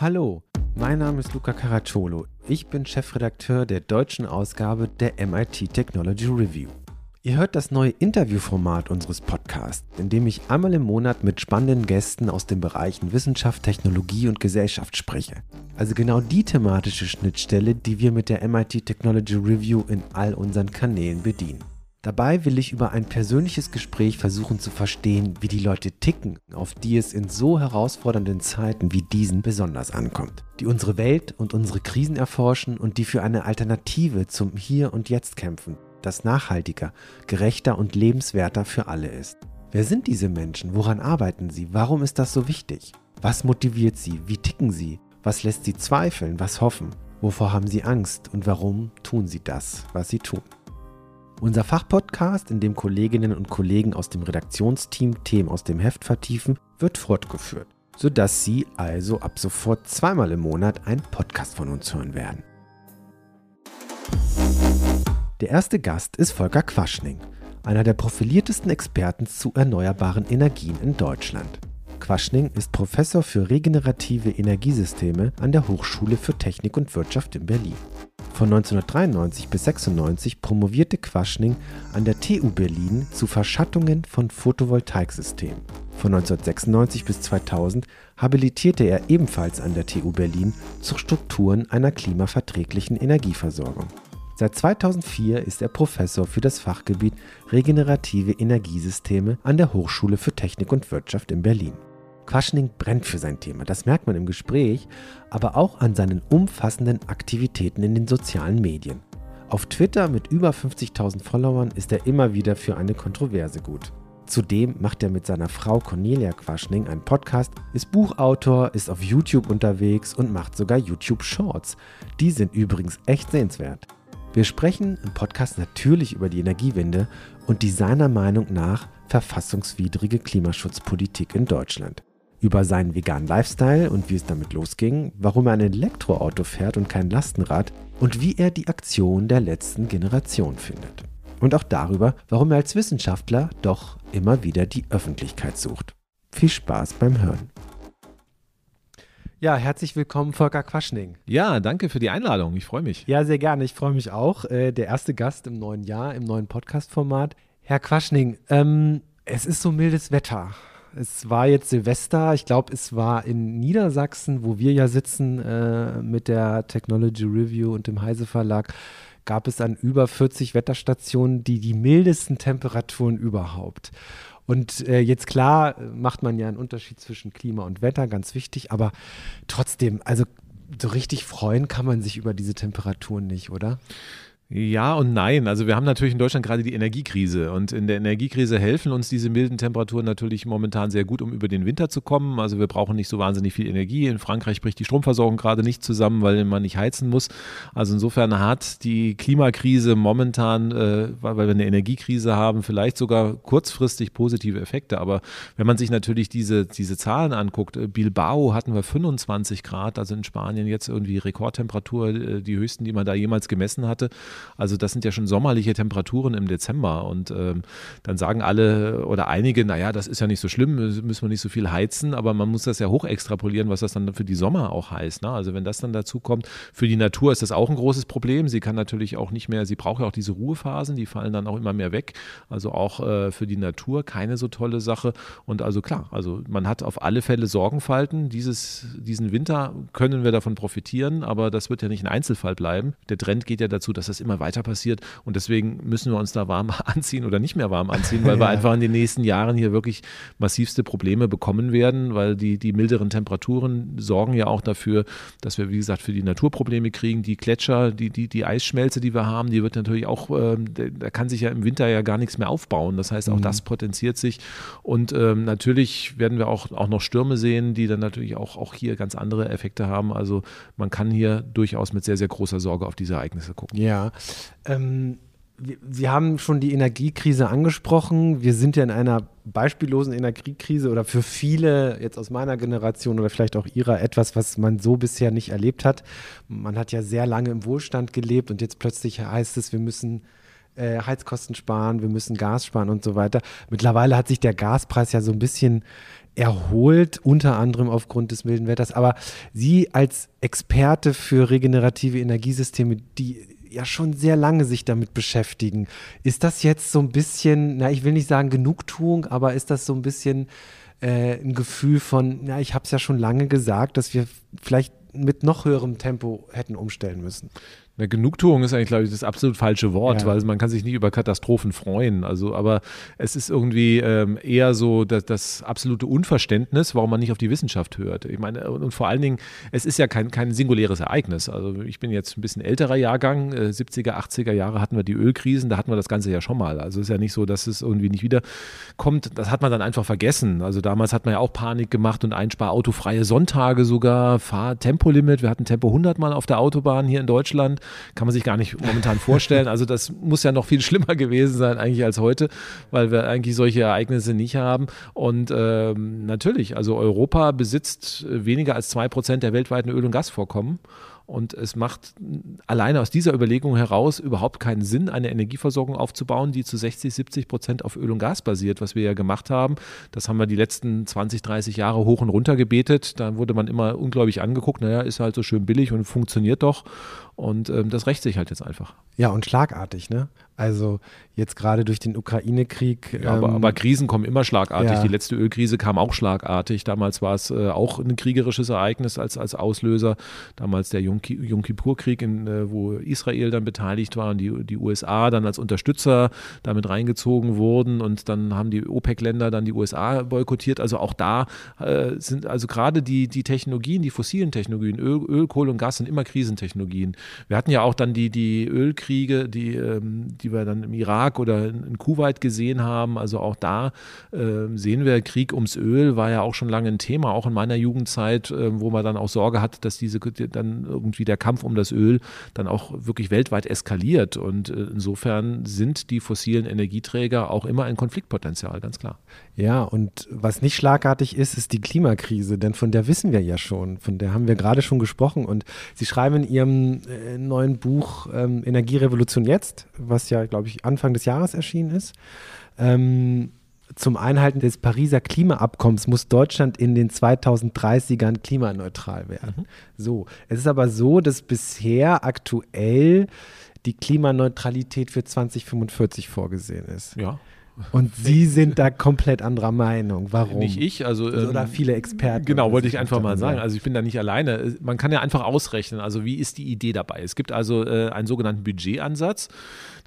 Hallo, mein Name ist Luca Caracciolo. Ich bin Chefredakteur der deutschen Ausgabe der MIT Technology Review. Ihr hört das neue Interviewformat unseres Podcasts, in dem ich einmal im Monat mit spannenden Gästen aus den Bereichen Wissenschaft, Technologie und Gesellschaft spreche. Also genau die thematische Schnittstelle, die wir mit der MIT Technology Review in all unseren Kanälen bedienen. Dabei will ich über ein persönliches Gespräch versuchen zu verstehen, wie die Leute ticken, auf die es in so herausfordernden Zeiten wie diesen besonders ankommt, die unsere Welt und unsere Krisen erforschen und die für eine Alternative zum Hier und Jetzt kämpfen, das nachhaltiger, gerechter und lebenswerter für alle ist. Wer sind diese Menschen? Woran arbeiten sie? Warum ist das so wichtig? Was motiviert sie? Wie ticken sie? Was lässt sie zweifeln? Was hoffen? Wovor haben sie Angst? Und warum tun sie das, was sie tun? Unser Fachpodcast, in dem Kolleginnen und Kollegen aus dem Redaktionsteam Themen aus dem Heft vertiefen, wird fortgeführt, sodass Sie also ab sofort zweimal im Monat einen Podcast von uns hören werden. Der erste Gast ist Volker Quaschning, einer der profiliertesten Experten zu erneuerbaren Energien in Deutschland. Quaschning ist Professor für regenerative Energiesysteme an der Hochschule für Technik und Wirtschaft in Berlin. Von 1993 bis 1996 promovierte Quaschning an der TU Berlin zu Verschattungen von Photovoltaiksystemen. Von 1996 bis 2000 habilitierte er ebenfalls an der TU Berlin zu Strukturen einer klimaverträglichen Energieversorgung. Seit 2004 ist er Professor für das Fachgebiet Regenerative Energiesysteme an der Hochschule für Technik und Wirtschaft in Berlin. Quaschning brennt für sein Thema, das merkt man im Gespräch, aber auch an seinen umfassenden Aktivitäten in den sozialen Medien. Auf Twitter mit über 50.000 Followern ist er immer wieder für eine Kontroverse gut. Zudem macht er mit seiner Frau Cornelia Quaschning einen Podcast, ist Buchautor, ist auf YouTube unterwegs und macht sogar YouTube Shorts. Die sind übrigens echt sehenswert. Wir sprechen im Podcast natürlich über die Energiewende und die seiner Meinung nach verfassungswidrige Klimaschutzpolitik in Deutschland über seinen veganen Lifestyle und wie es damit losging, warum er ein Elektroauto fährt und kein Lastenrad und wie er die Aktion der letzten Generation findet. Und auch darüber, warum er als Wissenschaftler doch immer wieder die Öffentlichkeit sucht. Viel Spaß beim Hören. Ja, herzlich willkommen, Volker Quaschning. Ja, danke für die Einladung. Ich freue mich. Ja, sehr gerne. Ich freue mich auch. Äh, der erste Gast im neuen Jahr, im neuen Podcast-Format. Herr Quaschning, ähm, es ist so mildes Wetter. Es war jetzt Silvester, ich glaube, es war in Niedersachsen, wo wir ja sitzen äh, mit der Technology Review und dem Heise Verlag, gab es an über 40 Wetterstationen die die mildesten Temperaturen überhaupt. Und äh, jetzt klar macht man ja einen Unterschied zwischen Klima und Wetter, ganz wichtig, aber trotzdem, also so richtig freuen kann man sich über diese Temperaturen nicht, oder? Ja und nein. Also wir haben natürlich in Deutschland gerade die Energiekrise und in der Energiekrise helfen uns diese milden Temperaturen natürlich momentan sehr gut, um über den Winter zu kommen. Also wir brauchen nicht so wahnsinnig viel Energie. In Frankreich bricht die Stromversorgung gerade nicht zusammen, weil man nicht heizen muss. Also insofern hat die Klimakrise momentan, äh, weil wir eine Energiekrise haben, vielleicht sogar kurzfristig positive Effekte. Aber wenn man sich natürlich diese, diese Zahlen anguckt, äh, Bilbao hatten wir 25 Grad, also in Spanien jetzt irgendwie Rekordtemperatur, äh, die höchsten, die man da jemals gemessen hatte. Also das sind ja schon sommerliche Temperaturen im Dezember und ähm, dann sagen alle oder einige, naja, das ist ja nicht so schlimm, müssen wir nicht so viel heizen, aber man muss das ja hoch extrapolieren, was das dann für die Sommer auch heißt. Ne? Also wenn das dann dazu kommt, für die Natur ist das auch ein großes Problem. Sie kann natürlich auch nicht mehr, sie braucht ja auch diese Ruhephasen, die fallen dann auch immer mehr weg. Also auch äh, für die Natur keine so tolle Sache. Und also klar, also man hat auf alle Fälle Sorgenfalten. Dieses, diesen Winter können wir davon profitieren, aber das wird ja nicht ein Einzelfall bleiben. Der Trend geht ja dazu, dass das immer immer weiter passiert. Und deswegen müssen wir uns da warm anziehen oder nicht mehr warm anziehen, weil ja. wir einfach in den nächsten Jahren hier wirklich massivste Probleme bekommen werden, weil die, die milderen Temperaturen sorgen ja auch dafür, dass wir, wie gesagt, für die Naturprobleme kriegen. Die Gletscher, die, die, die Eisschmelze, die wir haben, die wird natürlich auch, ähm, da kann sich ja im Winter ja gar nichts mehr aufbauen. Das heißt, auch mhm. das potenziert sich. Und ähm, natürlich werden wir auch, auch noch Stürme sehen, die dann natürlich auch, auch hier ganz andere Effekte haben. Also man kann hier durchaus mit sehr, sehr großer Sorge auf diese Ereignisse gucken. Ja, ähm, Sie haben schon die Energiekrise angesprochen. Wir sind ja in einer beispiellosen Energiekrise oder für viele jetzt aus meiner Generation oder vielleicht auch ihrer etwas, was man so bisher nicht erlebt hat. Man hat ja sehr lange im Wohlstand gelebt und jetzt plötzlich heißt es, wir müssen äh, Heizkosten sparen, wir müssen Gas sparen und so weiter. Mittlerweile hat sich der Gaspreis ja so ein bisschen erholt, unter anderem aufgrund des milden Wetters. Aber Sie als Experte für regenerative Energiesysteme, die ja schon sehr lange sich damit beschäftigen, ist das jetzt so ein bisschen, na, ich will nicht sagen Genugtuung, aber ist das so ein bisschen äh, ein Gefühl von, na, ich habe es ja schon lange gesagt, dass wir vielleicht mit noch höherem Tempo hätten umstellen müssen? Eine Genugtuung ist eigentlich, glaube ich, das absolut falsche Wort, ja. weil man kann sich nicht über Katastrophen freuen. Also, aber es ist irgendwie ähm, eher so das, das, absolute Unverständnis, warum man nicht auf die Wissenschaft hört. Ich meine, und, und, vor allen Dingen, es ist ja kein, kein singuläres Ereignis. Also ich bin jetzt ein bisschen älterer Jahrgang, äh, 70er, 80er Jahre hatten wir die Ölkrisen, da hatten wir das Ganze ja schon mal. Also es ist ja nicht so, dass es irgendwie nicht wieder kommt. Das hat man dann einfach vergessen. Also damals hat man ja auch Panik gemacht und einsparauto-freie Sonntage sogar, Fahrtempolimit. Wir hatten Tempo 100 mal auf der Autobahn hier in Deutschland kann man sich gar nicht momentan vorstellen. Also das muss ja noch viel schlimmer gewesen sein eigentlich als heute, weil wir eigentlich solche Ereignisse nicht haben. Und ähm, natürlich, also Europa besitzt weniger als zwei Prozent der weltweiten Öl- und Gasvorkommen. Und es macht alleine aus dieser Überlegung heraus überhaupt keinen Sinn, eine Energieversorgung aufzubauen, die zu 60, 70 Prozent auf Öl und Gas basiert, was wir ja gemacht haben. Das haben wir die letzten 20, 30 Jahre hoch und runter gebetet. Da wurde man immer ungläubig angeguckt, naja, ist halt so schön billig und funktioniert doch. Und ähm, das rächt sich halt jetzt einfach. Ja, und schlagartig, ne? Also jetzt gerade durch den Ukraine-Krieg. Ja, aber, ähm, aber, Krisen kommen immer schlagartig. Ja. Die letzte Ölkrise kam auch schlagartig. Damals war es äh, auch ein kriegerisches Ereignis als, als Auslöser. Damals der Yom, Kippur-Krieg, äh, wo Israel dann beteiligt war und die, die USA dann als Unterstützer damit reingezogen wurden. Und dann haben die OPEC-Länder dann die USA boykottiert. Also auch da äh, sind also gerade die, die Technologien, die fossilen Technologien, Öl, Öl, Kohle und Gas sind immer Krisentechnologien. Wir hatten ja auch dann die, die Ölkriege, die, ähm, die wir dann im Irak oder in, Kuwait gesehen haben. Also auch da äh, sehen wir, Krieg ums Öl war ja auch schon lange ein Thema, auch in meiner Jugendzeit, äh, wo man dann auch Sorge hat, dass diese dann irgendwie der Kampf um das Öl dann auch wirklich weltweit eskaliert. Und äh, insofern sind die fossilen Energieträger auch immer ein Konfliktpotenzial, ganz klar. Ja, und was nicht schlagartig ist, ist die Klimakrise, denn von der wissen wir ja schon, von der haben wir gerade schon gesprochen. Und Sie schreiben in Ihrem äh, neuen Buch ähm, Energierevolution jetzt, was ja, glaube ich, Anfang des Jahres erschienen ist, ähm, zum Einhalten des Pariser Klimaabkommens muss Deutschland in den 2030ern klimaneutral werden. Mhm. So, es ist aber so, dass bisher aktuell die Klimaneutralität für 2045 vorgesehen ist. Ja. Und Sie sind da komplett anderer Meinung. Warum? Nicht ich, also. Oder ähm, viele Experten. Genau, wollte ich einfach mal sagen. Also ich bin da nicht alleine. Man kann ja einfach ausrechnen, also wie ist die Idee dabei? Es gibt also äh, einen sogenannten Budgetansatz.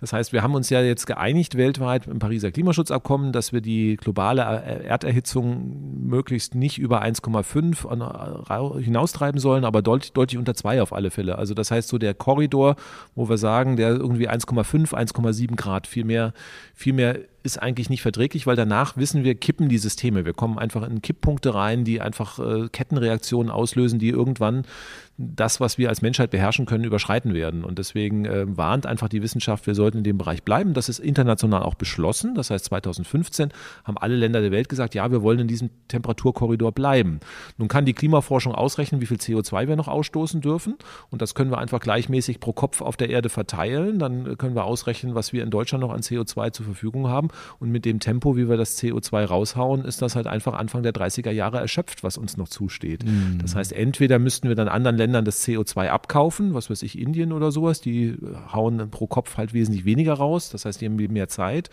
Das heißt, wir haben uns ja jetzt geeinigt weltweit im Pariser Klimaschutzabkommen, dass wir die globale äh, Erderhitzung möglichst nicht über 1,5 äh, hinaustreiben sollen, aber deutlich, deutlich unter 2 auf alle Fälle. Also das heißt so der Korridor, wo wir sagen, der irgendwie 1,5, 1,7 Grad, viel mehr, viel mehr ist eigentlich nicht verträglich, weil danach wissen wir, kippen die Systeme. Wir kommen einfach in Kipppunkte rein, die einfach äh, Kettenreaktionen auslösen, die irgendwann das, was wir als Menschheit beherrschen können, überschreiten werden. Und deswegen äh, warnt einfach die Wissenschaft, wir sollten in dem Bereich bleiben. Das ist international auch beschlossen. Das heißt, 2015 haben alle Länder der Welt gesagt, ja, wir wollen in diesem Temperaturkorridor bleiben. Nun kann die Klimaforschung ausrechnen, wie viel CO2 wir noch ausstoßen dürfen. Und das können wir einfach gleichmäßig pro Kopf auf der Erde verteilen. Dann können wir ausrechnen, was wir in Deutschland noch an CO2 zur Verfügung haben. Und mit dem Tempo, wie wir das CO2 raushauen, ist das halt einfach Anfang der 30er Jahre erschöpft, was uns noch zusteht. Mhm. Das heißt, entweder müssten wir dann anderen Ländern das CO2 abkaufen, was weiß ich, Indien oder sowas, die hauen pro Kopf halt wesentlich weniger raus, das heißt, die haben mehr Zeit.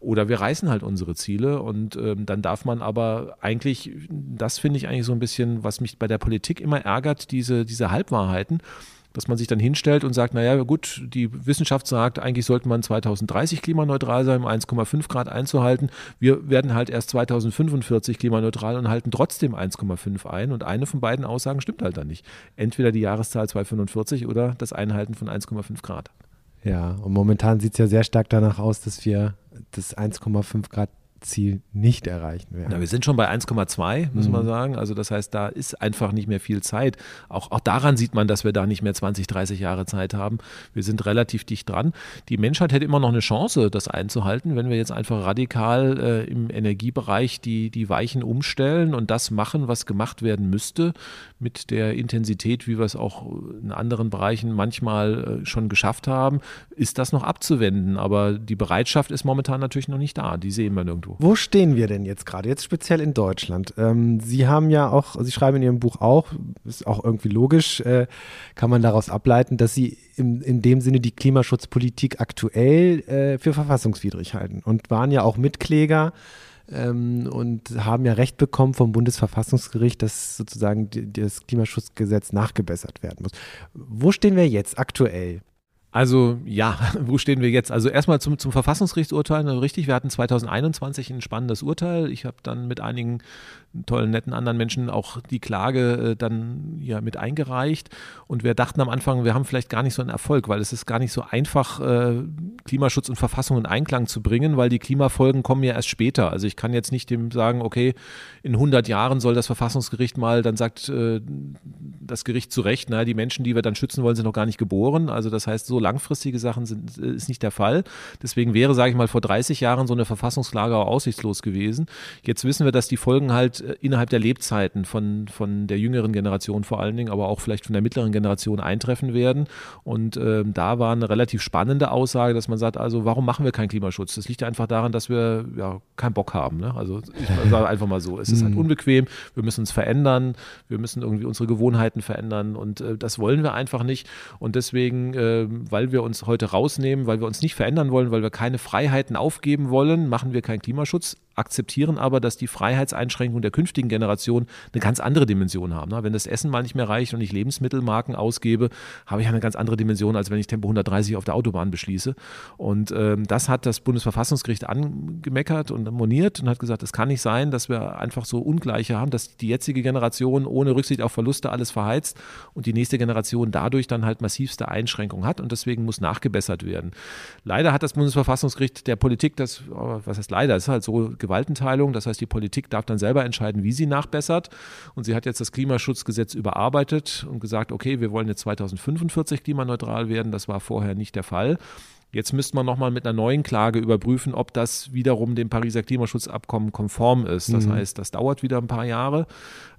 Oder wir reißen halt unsere Ziele. Und ähm, dann darf man aber eigentlich, das finde ich eigentlich so ein bisschen, was mich bei der Politik immer ärgert, diese, diese Halbwahrheiten dass man sich dann hinstellt und sagt, naja gut, die Wissenschaft sagt, eigentlich sollte man 2030 klimaneutral sein, um 1,5 Grad einzuhalten. Wir werden halt erst 2045 klimaneutral und halten trotzdem 1,5 ein. Und eine von beiden Aussagen stimmt halt dann nicht. Entweder die Jahreszahl 245 oder das Einhalten von 1,5 Grad. Ja, und momentan sieht es ja sehr stark danach aus, dass wir das 1,5 Grad Ziel nicht erreichen werden. Na, wir sind schon bei 1,2, müssen mhm. wir sagen. Also das heißt, da ist einfach nicht mehr viel Zeit. Auch, auch daran sieht man, dass wir da nicht mehr 20, 30 Jahre Zeit haben. Wir sind relativ dicht dran. Die Menschheit hätte immer noch eine Chance, das einzuhalten, wenn wir jetzt einfach radikal äh, im Energiebereich die, die Weichen umstellen und das machen, was gemacht werden müsste, mit der Intensität, wie wir es auch in anderen Bereichen manchmal äh, schon geschafft haben, ist das noch abzuwenden. Aber die Bereitschaft ist momentan natürlich noch nicht da. Die sehen wir nirgendwo. Wo stehen wir denn jetzt gerade, jetzt speziell in Deutschland? Ähm, Sie haben ja auch, Sie schreiben in Ihrem Buch auch, ist auch irgendwie logisch, äh, kann man daraus ableiten, dass Sie im, in dem Sinne die Klimaschutzpolitik aktuell äh, für verfassungswidrig halten und waren ja auch Mitkläger ähm, und haben ja Recht bekommen vom Bundesverfassungsgericht, dass sozusagen die, das Klimaschutzgesetz nachgebessert werden muss. Wo stehen wir jetzt aktuell? Also ja, wo stehen wir jetzt? Also erstmal zum, zum Verfassungsgerichtsurteil. Also richtig, wir hatten 2021 ein spannendes Urteil. Ich habe dann mit einigen tollen, netten anderen Menschen auch die Klage äh, dann ja mit eingereicht. Und wir dachten am Anfang, wir haben vielleicht gar nicht so einen Erfolg, weil es ist gar nicht so einfach, äh, Klimaschutz und Verfassung in Einklang zu bringen, weil die Klimafolgen kommen ja erst später. Also ich kann jetzt nicht dem sagen, okay, in 100 Jahren soll das Verfassungsgericht mal, dann sagt äh, das Gericht zu Recht, na, die Menschen, die wir dann schützen wollen, sind noch gar nicht geboren. Also das heißt, so langfristige Sachen sind, äh, ist nicht der Fall. Deswegen wäre, sage ich mal, vor 30 Jahren so eine Verfassungsklage auch aussichtslos gewesen. Jetzt wissen wir, dass die Folgen halt innerhalb der Lebzeiten von, von der jüngeren Generation vor allen Dingen, aber auch vielleicht von der mittleren Generation eintreffen werden. Und ähm, da war eine relativ spannende Aussage, dass man sagt, also warum machen wir keinen Klimaschutz? Das liegt einfach daran, dass wir ja keinen Bock haben. Ne? Also ich sage einfach mal so, es ist halt mhm. unbequem, wir müssen uns verändern, wir müssen irgendwie unsere Gewohnheiten verändern und äh, das wollen wir einfach nicht. Und deswegen, äh, weil wir uns heute rausnehmen, weil wir uns nicht verändern wollen, weil wir keine Freiheiten aufgeben wollen, machen wir keinen Klimaschutz akzeptieren aber, dass die Freiheitseinschränkungen der künftigen Generation eine ganz andere Dimension haben. Wenn das Essen mal nicht mehr reicht und ich Lebensmittelmarken ausgebe, habe ich eine ganz andere Dimension, als wenn ich Tempo 130 auf der Autobahn beschließe. Und ähm, das hat das Bundesverfassungsgericht angemeckert und moniert und hat gesagt, es kann nicht sein, dass wir einfach so Ungleiche haben, dass die jetzige Generation ohne Rücksicht auf Verluste alles verheizt und die nächste Generation dadurch dann halt massivste Einschränkungen hat und deswegen muss nachgebessert werden. Leider hat das Bundesverfassungsgericht der Politik das, was heißt leider, ist halt so Gewaltenteilung. Das heißt, die Politik darf dann selber entscheiden, wie sie nachbessert. Und sie hat jetzt das Klimaschutzgesetz überarbeitet und gesagt, okay, wir wollen jetzt 2045 klimaneutral werden. Das war vorher nicht der Fall. Jetzt müsste man nochmal mit einer neuen Klage überprüfen, ob das wiederum dem Pariser Klimaschutzabkommen konform ist. Das mhm. heißt, das dauert wieder ein paar Jahre.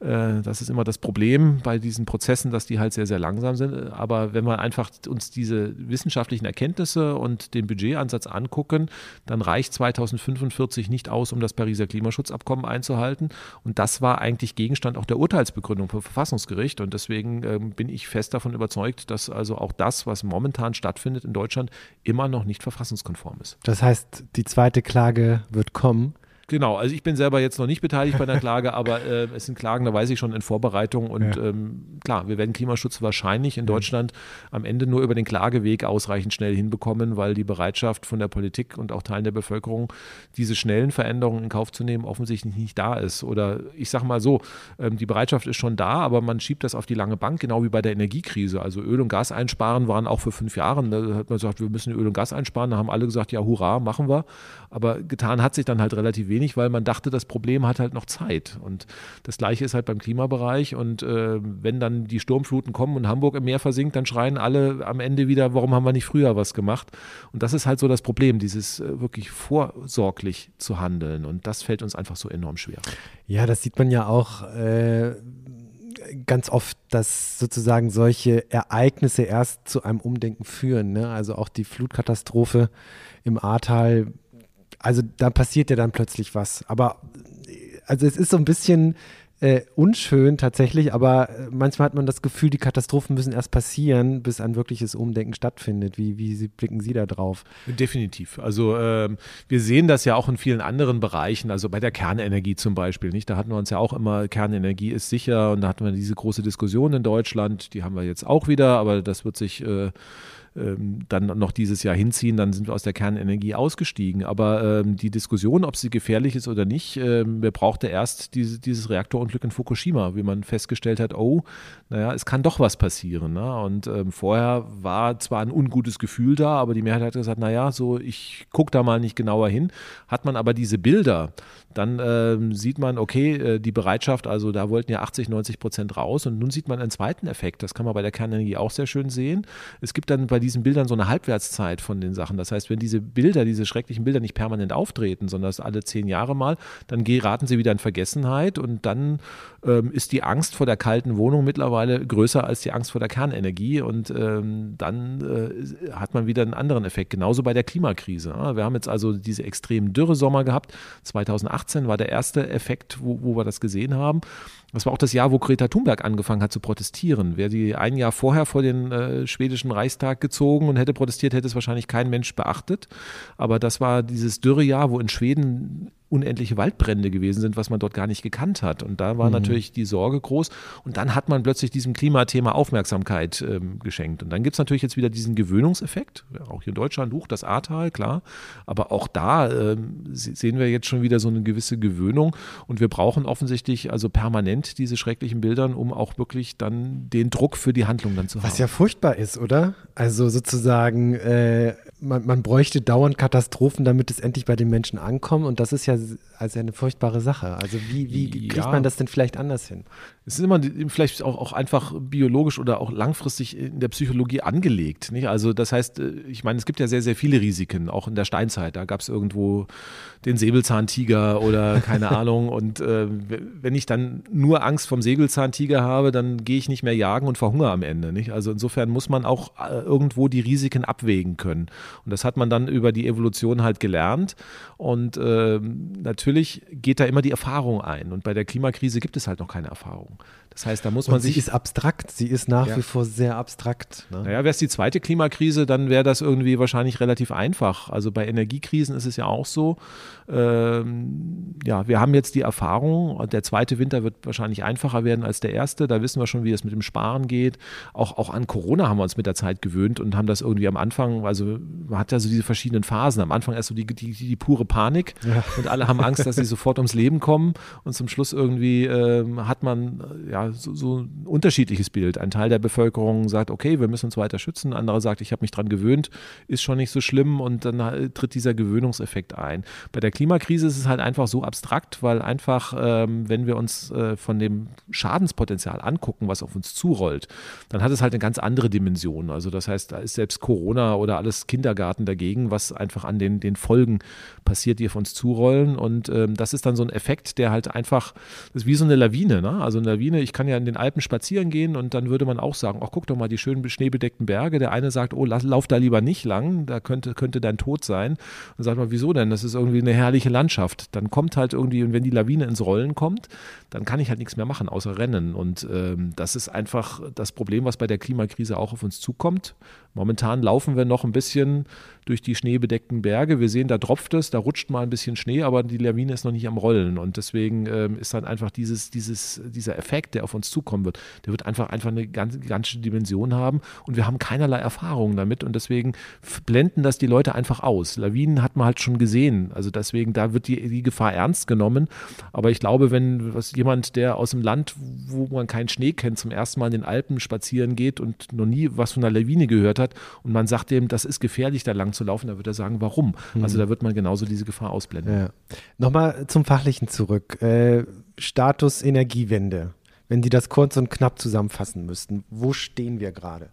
Äh, das ist immer das Problem bei diesen Prozessen, dass die halt sehr, sehr langsam sind. Aber wenn wir einfach uns diese wissenschaftlichen Erkenntnisse und den Budgetansatz angucken, dann reicht 2045 nicht aus, um das Pariser Klimaschutzabkommen einzuhalten. Und das war eigentlich Gegenstand auch der Urteilsbegründung vom Verfassungsgericht. Und deswegen ähm, bin ich fest davon überzeugt, dass also auch das, was momentan stattfindet in Deutschland, immer noch nicht verfassungskonform ist. Das heißt, die zweite Klage wird kommen. Genau, also ich bin selber jetzt noch nicht beteiligt bei der Klage, aber äh, es sind Klagen, da weiß ich schon in Vorbereitung und ja. ähm, klar, wir werden Klimaschutz wahrscheinlich in Deutschland am Ende nur über den Klageweg ausreichend schnell hinbekommen, weil die Bereitschaft von der Politik und auch Teilen der Bevölkerung, diese schnellen Veränderungen in Kauf zu nehmen, offensichtlich nicht da ist. Oder ich sage mal so, ähm, die Bereitschaft ist schon da, aber man schiebt das auf die lange Bank, genau wie bei der Energiekrise. Also Öl und Gas einsparen waren auch für fünf Jahre. Da hat man gesagt, wir müssen Öl und Gas einsparen. Da haben alle gesagt, ja, hurra, machen wir. Aber getan hat sich dann halt relativ wenig wenig, weil man dachte, das Problem hat halt noch Zeit. Und das Gleiche ist halt beim Klimabereich. Und äh, wenn dann die Sturmfluten kommen und Hamburg im Meer versinkt, dann schreien alle am Ende wieder, warum haben wir nicht früher was gemacht? Und das ist halt so das Problem, dieses äh, wirklich vorsorglich zu handeln. Und das fällt uns einfach so enorm schwer. Ja, das sieht man ja auch. Äh ganz oft, dass sozusagen solche Ereignisse erst zu einem Umdenken führen. Ne? Also auch die Flutkatastrophe im Ahrtal also da passiert ja dann plötzlich was. Aber also es ist so ein bisschen äh, unschön tatsächlich, aber äh, manchmal hat man das Gefühl, die Katastrophen müssen erst passieren, bis ein wirkliches Umdenken stattfindet. Wie, wie blicken Sie da drauf? Definitiv. Also ähm, wir sehen das ja auch in vielen anderen Bereichen, also bei der Kernenergie zum Beispiel. Nicht? Da hatten wir uns ja auch immer, Kernenergie ist sicher und da hatten wir diese große Diskussion in Deutschland, die haben wir jetzt auch wieder, aber das wird sich äh, ähm, dann noch dieses Jahr hinziehen, dann sind wir aus der Kernenergie ausgestiegen. Aber ähm, die Diskussion, ob sie gefährlich ist oder nicht, ähm, wir brauchte erst diese, dieses Reaktorunglück in Fukushima, wie man festgestellt hat, oh, naja, es kann doch was passieren. Ne? Und ähm, vorher war zwar ein ungutes Gefühl da, aber die Mehrheit hat gesagt, naja, so ich gucke da mal nicht genauer hin. Hat man aber diese Bilder, dann ähm, sieht man, okay, äh, die Bereitschaft, also da wollten ja 80, 90 Prozent raus und nun sieht man einen zweiten Effekt, das kann man bei der Kernenergie auch sehr schön sehen. Es gibt dann bei diesen Bildern so eine Halbwertszeit von den Sachen. Das heißt, wenn diese Bilder, diese schrecklichen Bilder nicht permanent auftreten, sondern das alle zehn Jahre mal, dann geraten sie wieder in Vergessenheit und dann ähm, ist die Angst vor der kalten Wohnung mittlerweile größer als die Angst vor der Kernenergie und ähm, dann äh, hat man wieder einen anderen Effekt. Genauso bei der Klimakrise. Ja. Wir haben jetzt also diese extremen Dürresommer gehabt. 2018 war der erste Effekt, wo, wo wir das gesehen haben. Das war auch das Jahr, wo Greta Thunberg angefangen hat zu protestieren. Wäre sie ein Jahr vorher vor den äh, schwedischen Reichstag gezogen und hätte protestiert, hätte es wahrscheinlich kein Mensch beachtet. Aber das war dieses Dürrejahr, wo in Schweden unendliche Waldbrände gewesen sind, was man dort gar nicht gekannt hat. Und da war mhm. natürlich die Sorge groß. Und dann hat man plötzlich diesem Klimathema Aufmerksamkeit ähm, geschenkt. Und dann gibt es natürlich jetzt wieder diesen Gewöhnungseffekt, auch hier in Deutschland, hoch das Ahrtal, klar. Aber auch da ähm, sehen wir jetzt schon wieder so eine gewisse Gewöhnung. Und wir brauchen offensichtlich also permanent diese schrecklichen Bildern, um auch wirklich dann den Druck für die Handlung dann zu was haben. Was ja furchtbar ist, oder? Also sozusagen, äh, man, man bräuchte dauernd Katastrophen, damit es endlich bei den Menschen ankommt. Und das ist ja also eine furchtbare Sache. Also wie, wie kriegt ja. man das denn vielleicht anders hin? Es ist immer vielleicht auch, auch einfach biologisch oder auch langfristig in der Psychologie angelegt. Nicht? Also das heißt, äh, ich meine, es gibt ja sehr, sehr viele Risiken, auch in der Steinzeit. Da gab es irgendwo den Säbelzahntiger oder keine Ahnung. Und äh, wenn ich dann nur Angst vom Säbelzahntiger habe, dann gehe ich nicht mehr jagen und verhungere am Ende. Nicht? Also insofern muss man auch äh, irgendwo die Risiken abwägen können. Und das hat man dann über die Evolution halt gelernt. Und äh, natürlich geht da immer die Erfahrung ein. Und bei der Klimakrise gibt es halt noch keine Erfahrung. Das heißt, da muss man und sich. Sie ist abstrakt, sie ist nach ja. wie vor sehr abstrakt. Ne? Naja, wäre es die zweite Klimakrise, dann wäre das irgendwie wahrscheinlich relativ einfach. Also bei Energiekrisen ist es ja auch so. Ähm, ja, wir haben jetzt die Erfahrung, der zweite Winter wird wahrscheinlich einfacher werden als der erste. Da wissen wir schon, wie es mit dem Sparen geht. Auch, auch an Corona haben wir uns mit der Zeit gewöhnt und haben das irgendwie am Anfang, also man hat ja so diese verschiedenen Phasen. Am Anfang erst so die, die, die pure Panik ja. und alle haben Angst, dass sie sofort ums Leben kommen. Und zum Schluss irgendwie ähm, hat man ja so, so, ein unterschiedliches Bild. Ein Teil der Bevölkerung sagt, okay, wir müssen uns weiter schützen. Ein anderer sagt, ich habe mich daran gewöhnt, ist schon nicht so schlimm und dann äh, tritt dieser Gewöhnungseffekt ein. Bei der Klimakrise ist es halt einfach so abstrakt, weil einfach, ähm, wenn wir uns äh, von dem Schadenspotenzial angucken, was auf uns zurollt, dann hat es halt eine ganz andere Dimension. Also das heißt, da ist selbst Corona oder alles Kindergarten dagegen, was einfach an den, den Folgen passiert, die auf uns zurollen. Und ähm, das ist dann so ein Effekt, der halt einfach, das ist wie so eine Lawine. Ne? Also eine Lawine, ich kann ja in den Alpen spazieren gehen und dann würde man auch sagen, ach guck doch mal die schönen schneebedeckten Berge. Der eine sagt, oh, lauf da lieber nicht lang, da könnte, könnte dein Tod sein. Dann sagt man, wieso denn? Das ist irgendwie eine herrliche Landschaft. Dann kommt halt irgendwie, und wenn die Lawine ins Rollen kommt, dann kann ich halt nichts mehr machen, außer rennen. Und ähm, das ist einfach das Problem, was bei der Klimakrise auch auf uns zukommt. Momentan laufen wir noch ein bisschen durch die schneebedeckten Berge. Wir sehen, da tropft es, da rutscht mal ein bisschen Schnee, aber die Lawine ist noch nicht am Rollen. Und deswegen ähm, ist dann einfach dieses, dieses, dieser Effekt, der auf uns zukommen wird, der wird einfach, einfach eine ganz, ganze Dimension haben. Und wir haben keinerlei Erfahrungen damit. Und deswegen blenden das die Leute einfach aus. Lawinen hat man halt schon gesehen. Also deswegen, da wird die, die Gefahr ernst genommen. Aber ich glaube, wenn was jemand, der aus dem Land, wo man keinen Schnee kennt, zum ersten Mal in den Alpen spazieren geht und noch nie was von einer Lawine gehört hat, und man sagt dem, das ist gefährlich, da lang zu laufen, dann wird er sagen, warum. Mhm. Also da wird man genauso diese Gefahr ausblenden. Ja. Nochmal zum Fachlichen zurück. Äh, Status Energiewende. Wenn Sie das kurz und knapp zusammenfassen müssten, wo stehen wir gerade?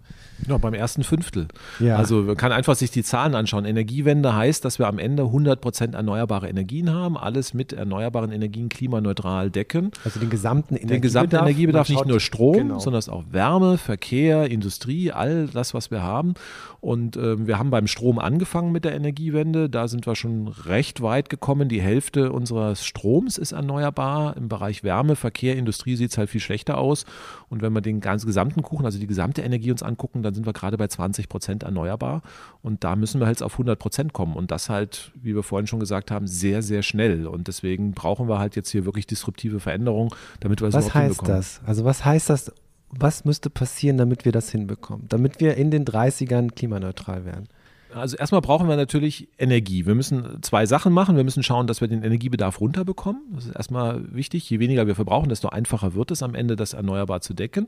Ja, beim ersten Fünftel. Ja. Also man kann einfach sich die Zahlen anschauen. Energiewende heißt, dass wir am Ende 100 Prozent erneuerbare Energien haben, alles mit erneuerbaren Energien klimaneutral decken. Also den gesamten Energiebedarf. Den gesamten Energiebedarf, nicht nur Strom, genau. sondern auch Wärme, Verkehr, Industrie, all das, was wir haben. Und äh, wir haben beim Strom angefangen mit der Energiewende. Da sind wir schon recht weit gekommen. Die Hälfte unseres Stroms ist erneuerbar. Im Bereich Wärme, Verkehr, Industrie sieht es halt viel schlechter aus. Und wenn wir den ganzen gesamten Kuchen, also die gesamte Energie uns angucken, dann sind wir gerade bei 20 Prozent erneuerbar. Und da müssen wir halt auf 100 Prozent kommen. Und das halt, wie wir vorhin schon gesagt haben, sehr, sehr schnell. Und deswegen brauchen wir halt jetzt hier wirklich disruptive Veränderungen, damit wir es Was heißt das? Also was heißt das was müsste passieren, damit wir das hinbekommen? Damit wir in den 30ern klimaneutral werden? Also erstmal brauchen wir natürlich Energie. Wir müssen zwei Sachen machen. Wir müssen schauen, dass wir den Energiebedarf runterbekommen. Das ist erstmal wichtig. Je weniger wir verbrauchen, desto einfacher wird es am Ende, das erneuerbar zu decken.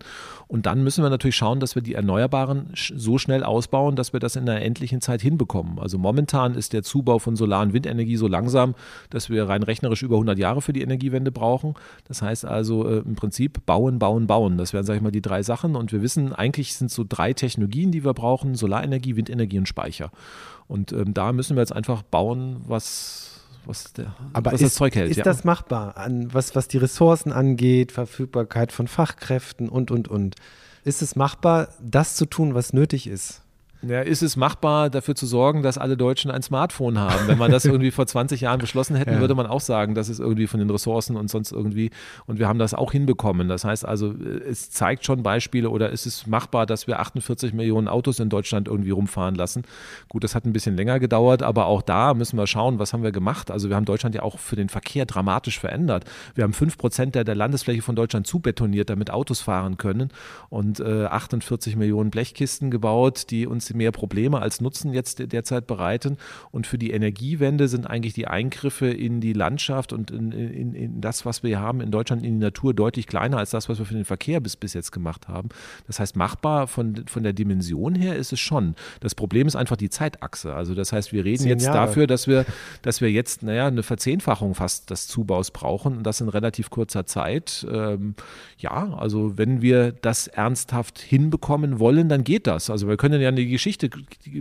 Und dann müssen wir natürlich schauen, dass wir die Erneuerbaren so schnell ausbauen, dass wir das in der endlichen Zeit hinbekommen. Also momentan ist der Zubau von Solar- und Windenergie so langsam, dass wir rein rechnerisch über 100 Jahre für die Energiewende brauchen. Das heißt also äh, im Prinzip bauen, bauen, bauen. Das wären, sage ich mal, die drei Sachen. Und wir wissen, eigentlich sind so drei Technologien, die wir brauchen: Solarenergie, Windenergie und Speicher. Und ähm, da müssen wir jetzt einfach bauen, was, was, der, was ist, das Zeug hält. Ist ja. das machbar, an, was, was die Ressourcen angeht, Verfügbarkeit von Fachkräften und, und, und? Ist es machbar, das zu tun, was nötig ist? Ja, ist es machbar, dafür zu sorgen, dass alle Deutschen ein Smartphone haben? Wenn man das irgendwie vor 20 Jahren beschlossen hätten, Ja. würde man auch sagen, das ist irgendwie von den Ressourcen und sonst irgendwie. Und wir haben das auch hinbekommen. Das heißt also, es zeigt schon Beispiele oder ist es machbar, dass wir 48 Millionen Autos in Deutschland irgendwie rumfahren lassen? Gut, das hat ein bisschen länger gedauert, aber auch da müssen wir schauen, was haben wir gemacht? Also wir haben Deutschland ja auch für den Verkehr dramatisch verändert. Wir haben 5 Prozent der, der Landesfläche von Deutschland zubetoniert, damit Autos fahren können und äh, 48 Millionen Blechkisten gebaut, die uns mehr Probleme als Nutzen jetzt derzeit bereiten. Und für die Energiewende sind eigentlich die Eingriffe in die Landschaft und in, in, in das, was wir haben in Deutschland, in die Natur deutlich kleiner als das, was wir für den Verkehr bis, bis jetzt gemacht haben. Das heißt, machbar von, von der Dimension her ist es schon. Das Problem ist einfach die Zeitachse. Also das heißt, wir reden jetzt dafür, dass wir, dass wir jetzt, naja, eine Verzehnfachung fast des Zubaus brauchen und das in relativ kurzer Zeit. Ähm, ja, also wenn wir das ernsthaft hinbekommen wollen, dann geht das. Also wir können ja die Geschichte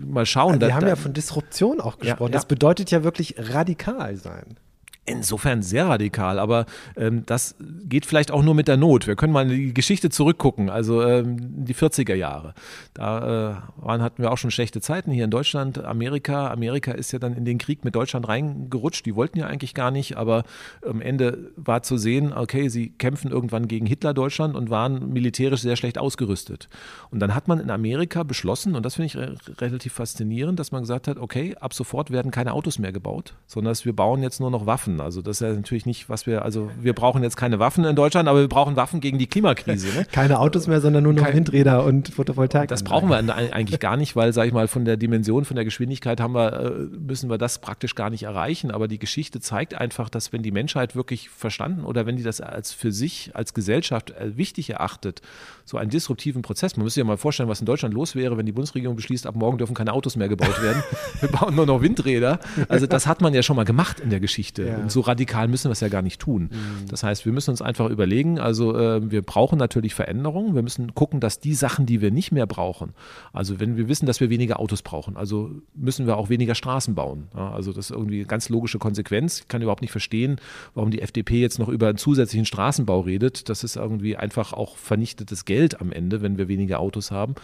mal schauen. Wir Da- haben da- ja von Disruption auch Ja, gesprochen. ja. Das bedeutet ja wirklich radikal sein. Insofern sehr radikal, aber ähm, das geht vielleicht auch nur mit der Not. Wir können mal in die Geschichte zurückgucken, also ähm, die 40er Jahre. Da äh, waren, hatten wir auch schon schlechte Zeiten hier in Deutschland. Amerika, Amerika ist ja dann in den Krieg mit Deutschland reingerutscht. Die wollten ja eigentlich gar nicht, aber am Ende war zu sehen, okay, sie kämpfen irgendwann gegen Hitler-Deutschland und waren militärisch sehr schlecht ausgerüstet. Und dann hat man in Amerika beschlossen, und das finde ich re relativ faszinierend, dass man gesagt hat, okay, ab sofort werden keine Autos mehr gebaut, sondern wir bauen jetzt nur noch Waffen. Also das ist ja natürlich nicht, was wir, also wir brauchen jetzt keine Waffen in Deutschland, aber wir brauchen Waffen gegen die Klimakrise. Ne? Keine Autos mehr, sondern nur noch Kein- Windräder und Photovoltaik. Das brauchen wir eigentlich gar nicht, weil, sage ich mal, von der Dimension, von der Geschwindigkeit haben wir, äh, müssen wir das praktisch gar nicht erreichen. Aber die Geschichte zeigt einfach, dass wenn die Menschheit wirklich verstanden oder wenn die das als für sich, als Gesellschaft äh, wichtig erachtet, so einen disruptiven Prozess, man müsste sich ja mal vorstellen, was in Deutschland los wäre, wenn die Bundesregierung beschließt, ab morgen dürfen keine Autos mehr gebaut werden. wir bauen nur noch Windräder. Also das hat man ja schon mal gemacht in der Geschichte. Ja. Und so radikal müssen wir es ja gar nicht tun. Das heißt, wir müssen uns einfach überlegen, also äh, wir brauchen natürlich Veränderungen. Wir müssen gucken, dass die Sachen, die wir nicht mehr brauchen, also wenn wir wissen, dass wir weniger Autos brauchen, also müssen wir auch weniger Straßen bauen. Ja, also das ist irgendwie eine ganz logische Konsequenz. Ich kann überhaupt nicht verstehen, warum die FDP jetzt noch über einen zusätzlichen Straßenbau redet. Das ist irgendwie einfach auch vernichtetes Geld am Ende, wenn wir weniger Autos haben.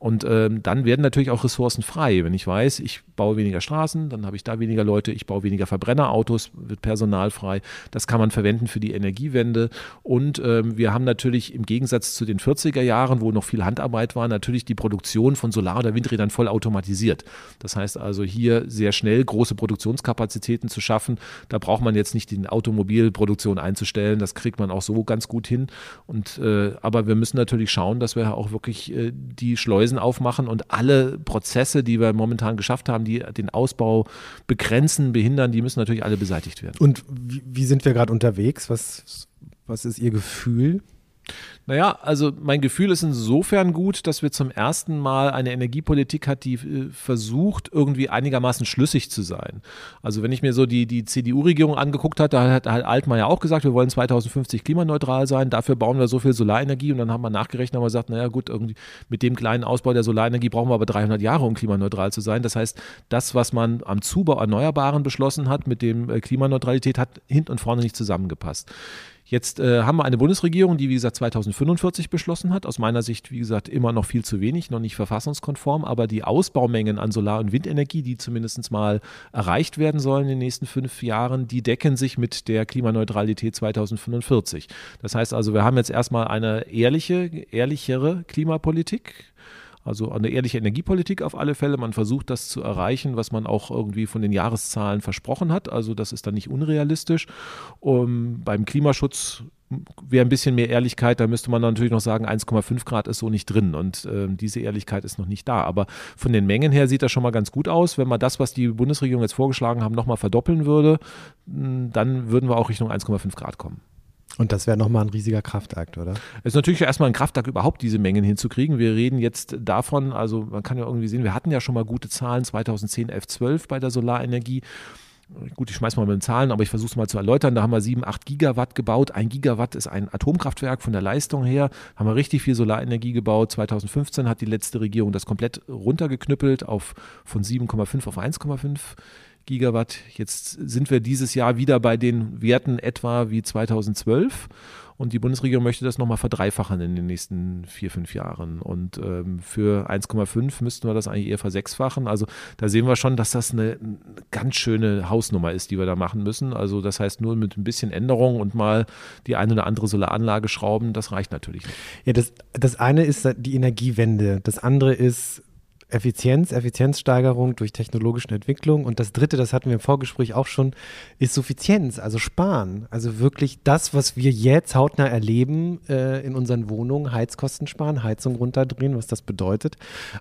Und ähm, dann werden natürlich auch Ressourcen frei. Wenn ich weiß, ich baue weniger Straßen, dann habe ich da weniger Leute, ich baue weniger Verbrennerautos, wird Personal frei. Das kann man verwenden für die Energiewende. Und ähm, wir haben natürlich im Gegensatz zu den 40er Jahren, wo noch viel Handarbeit war, natürlich die Produktion von Solar- oder Windrädern voll automatisiert. Das heißt also hier sehr schnell große Produktionskapazitäten zu schaffen. Da braucht man jetzt nicht die Automobilproduktion einzustellen. Das kriegt man auch so ganz gut hin. Und äh, aber wir müssen natürlich schauen, dass wir auch wirklich äh, die Schleusen aufmachen und alle Prozesse, die wir momentan geschafft haben, die den Ausbau begrenzen, behindern, die müssen natürlich alle beseitigt werden. Und wie, wie sind wir gerade unterwegs? Was, was ist Ihr Gefühl? Naja, also mein Gefühl ist insofern gut, dass wir zum ersten Mal eine Energiepolitik hat, die äh, versucht, irgendwie einigermaßen schlüssig zu sein. Also wenn ich mir so die, die CDU-Regierung angeguckt habe, da hat halt Altmaier auch gesagt, wir wollen 2050 klimaneutral sein, dafür bauen wir so viel Solarenergie und dann haben wir nachgerechnet und gesagt, naja gut, irgendwie mit dem kleinen Ausbau der Solarenergie brauchen wir aber 300 Jahre, um klimaneutral zu sein. Das heißt, das, was man am Zubau Erneuerbaren beschlossen hat mit dem äh, Klimaneutralität, hat hinten und vorne nicht zusammengepasst. Jetzt äh, haben wir eine Bundesregierung, die, wie gesagt, 2045 beschlossen hat. Aus meiner Sicht, wie gesagt, immer noch viel zu wenig, noch nicht verfassungskonform. Aber die Ausbaumengen an Solar- und Windenergie, die zumindest mal erreicht werden sollen in den nächsten fünf Jahren, die decken sich mit der Klimaneutralität 2045. Das heißt also, wir haben jetzt erstmal eine ehrliche, ehrlichere Klimapolitik. Also eine ehrliche Energiepolitik auf alle Fälle. Man versucht das zu erreichen, was man auch irgendwie von den Jahreszahlen versprochen hat. Also das ist dann nicht unrealistisch. Um, beim Klimaschutz wäre ein bisschen mehr Ehrlichkeit, da müsste man natürlich noch sagen, 1,5 Grad ist so nicht drin und äh, diese Ehrlichkeit ist noch nicht da. Aber von den Mengen her sieht das schon mal ganz gut aus. Wenn man das, was die Bundesregierung jetzt vorgeschlagen haben, nochmal verdoppeln würde, dann würden wir auch Richtung 1,5 Grad kommen. Und das wäre nochmal ein riesiger Kraftakt, oder? Es ist natürlich erstmal ein Kraftakt, überhaupt diese Mengen hinzukriegen. Wir reden jetzt davon, also man kann ja irgendwie sehen, wir hatten ja schon mal gute Zahlen 2010, 11, 12 bei der Solarenergie. Gut, ich schmeiß mal mit den Zahlen, aber ich versuche es mal zu erläutern. Da haben wir 7, 8 Gigawatt gebaut. Ein Gigawatt ist ein Atomkraftwerk von der Leistung her. Haben wir richtig viel Solarenergie gebaut. 2015 hat die letzte Regierung das komplett runtergeknüppelt auf von 7,5 auf 1,5 Gigawatt. Jetzt sind wir dieses Jahr wieder bei den Werten etwa wie 2012. Und die Bundesregierung möchte das nochmal verdreifachen in den nächsten vier, fünf Jahren. Und ähm, für 1,5 müssten wir das eigentlich eher versechsfachen. Also da sehen wir schon, dass das eine ganz schöne Hausnummer ist, die wir da machen müssen. Also das heißt, nur mit ein bisschen Änderung und mal die eine oder andere Solaranlage schrauben, das reicht natürlich nicht. Ja, das, das eine ist die Energiewende. Das andere ist Effizienz, Effizienzsteigerung durch technologische Entwicklung. Und das dritte, das hatten wir im Vorgespräch auch schon, ist Suffizienz, also Sparen. Also wirklich das, was wir jetzt hautnah erleben äh, in unseren Wohnungen, Heizkosten sparen, Heizung runterdrehen, was das bedeutet.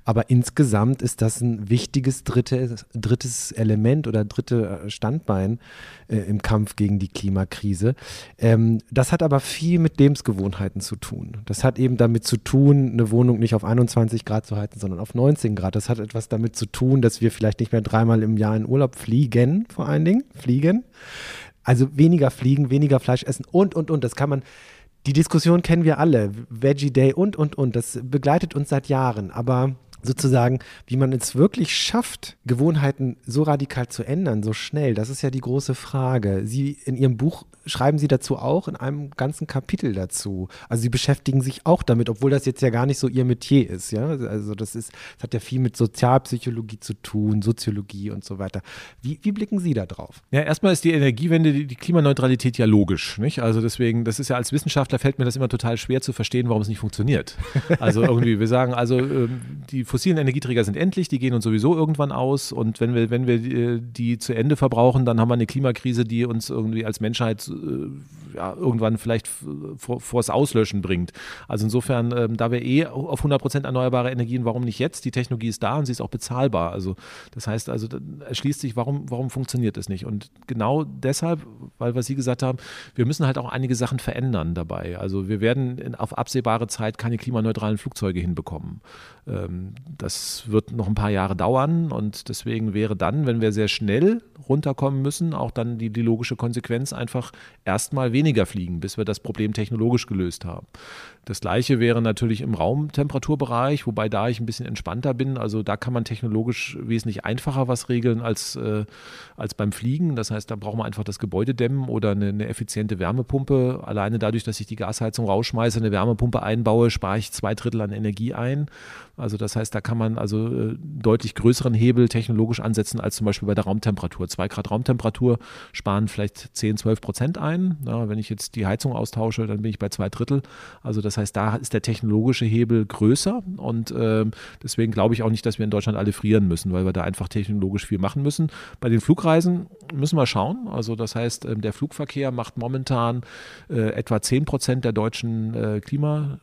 Aber insgesamt ist das ein wichtiges drittes, drittes Element oder dritte äh, Standbein äh, im Kampf gegen die Klimakrise. Ähm, das hat aber viel mit Lebensgewohnheiten zu tun. Das hat eben damit zu tun, eine Wohnung nicht auf 21 Grad zu heizen, sondern auf 19 Grad. Das hat etwas damit zu tun, dass wir vielleicht nicht mehr dreimal im Jahr in Urlaub fliegen, vor allen Dingen, fliegen. Also weniger fliegen, weniger Fleisch essen und, und, und. Das kann man, die Diskussion kennen wir alle. Veggie Day und, und, und. Das begleitet uns seit Jahren. Aber sozusagen, wie man es wirklich schafft, Gewohnheiten so radikal zu ändern, so schnell, das ist ja die große Frage. Sie in Ihrem Buch schreiben Sie dazu auch in einem ganzen Kapitel dazu. Also Sie beschäftigen sich auch damit, obwohl das jetzt ja gar nicht so Ihr Metier ist. Ja, also das ist, das hat ja viel mit Sozialpsychologie zu tun, Soziologie und so weiter. Wie, wie blicken Sie da drauf? Ja, erstmal ist die Energiewende, die, die Klimaneutralität ja logisch, nicht? Also deswegen, das ist ja als Wissenschaftler fällt mir das immer total schwer zu verstehen, warum es nicht funktioniert. Also irgendwie, wir sagen, also ähm, die fossilen Energieträger sind endlich, die gehen uns sowieso irgendwann aus und wenn wir, wenn wir die, äh, die zu Ende verbrauchen, dann haben wir eine Klimakrise, die uns irgendwie als Menschheit ja, irgendwann vielleicht vor, vors Auslöschen bringt. Also insofern, ähm, da wir eh auf 100 Prozent erneuerbare Energien, warum nicht jetzt? Die Technologie ist da und sie ist auch bezahlbar. Also das heißt, also erschließt sich, warum, warum funktioniert es nicht? Und genau deshalb, weil was Sie gesagt haben, wir müssen halt auch einige Sachen verändern dabei. Also wir werden in, auf absehbare Zeit keine klimaneutralen Flugzeuge hinbekommen. Ähm, das wird noch ein paar Jahre dauern und deswegen wäre dann, wenn wir sehr schnell runterkommen müssen, auch dann die, die logische Konsequenz einfach erstmal weniger fliegen, bis wir das Problem technologisch gelöst haben. Das gleiche wäre natürlich im Raumtemperaturbereich, wobei da ich ein bisschen entspannter bin. Also da kann man technologisch wesentlich einfacher was regeln als, äh, als beim Fliegen. Das heißt, da braucht man einfach das Gebäude dämmen oder eine, eine effiziente Wärmepumpe. Alleine dadurch, dass ich die Gasheizung rausschmeiße, eine Wärmepumpe einbaue, spare ich zwei Drittel an Energie ein. Also das heißt, da kann man also äh, deutlich größeren Hebel technologisch ansetzen als zum Beispiel bei der Raumtemperatur. Zwei Grad Raumtemperatur sparen vielleicht 10, 12 Prozent ein. Ja, wenn ich jetzt die Heizung austausche, dann bin ich bei zwei Drittel. Also das heißt, da ist der technologische Hebel größer und äh, deswegen glaube ich auch nicht, dass wir in Deutschland alle frieren müssen, weil wir da einfach technologisch viel machen müssen. Bei den Flugreisen müssen wir schauen. Also das heißt, äh, der Flugverkehr macht momentan äh, etwa 10 Prozent der deutschen äh, Klima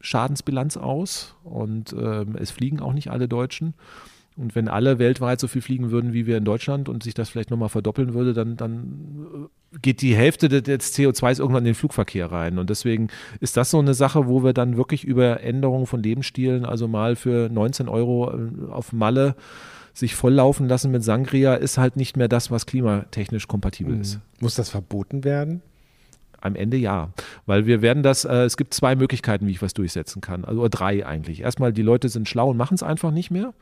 Schadensbilanz aus und ähm, es fliegen auch nicht alle Deutschen. Und wenn alle weltweit so viel fliegen würden wie wir in Deutschland und sich das vielleicht nochmal verdoppeln würde, dann, dann äh, geht die Hälfte des CO2s irgendwann in den Flugverkehr rein. Und deswegen ist das so eine Sache, wo wir dann wirklich über Änderungen von Lebensstilen, also mal für 19 Euro äh, auf Malle sich volllaufen lassen mit Sangria, ist halt nicht mehr das, was klimatechnisch kompatibel mhm. ist. Muss das verboten werden? Am Ende ja, weil wir werden das, äh, es gibt zwei Möglichkeiten, wie ich was durchsetzen kann, also drei eigentlich. Erstmal, die Leute sind schlau und machen es einfach nicht mehr.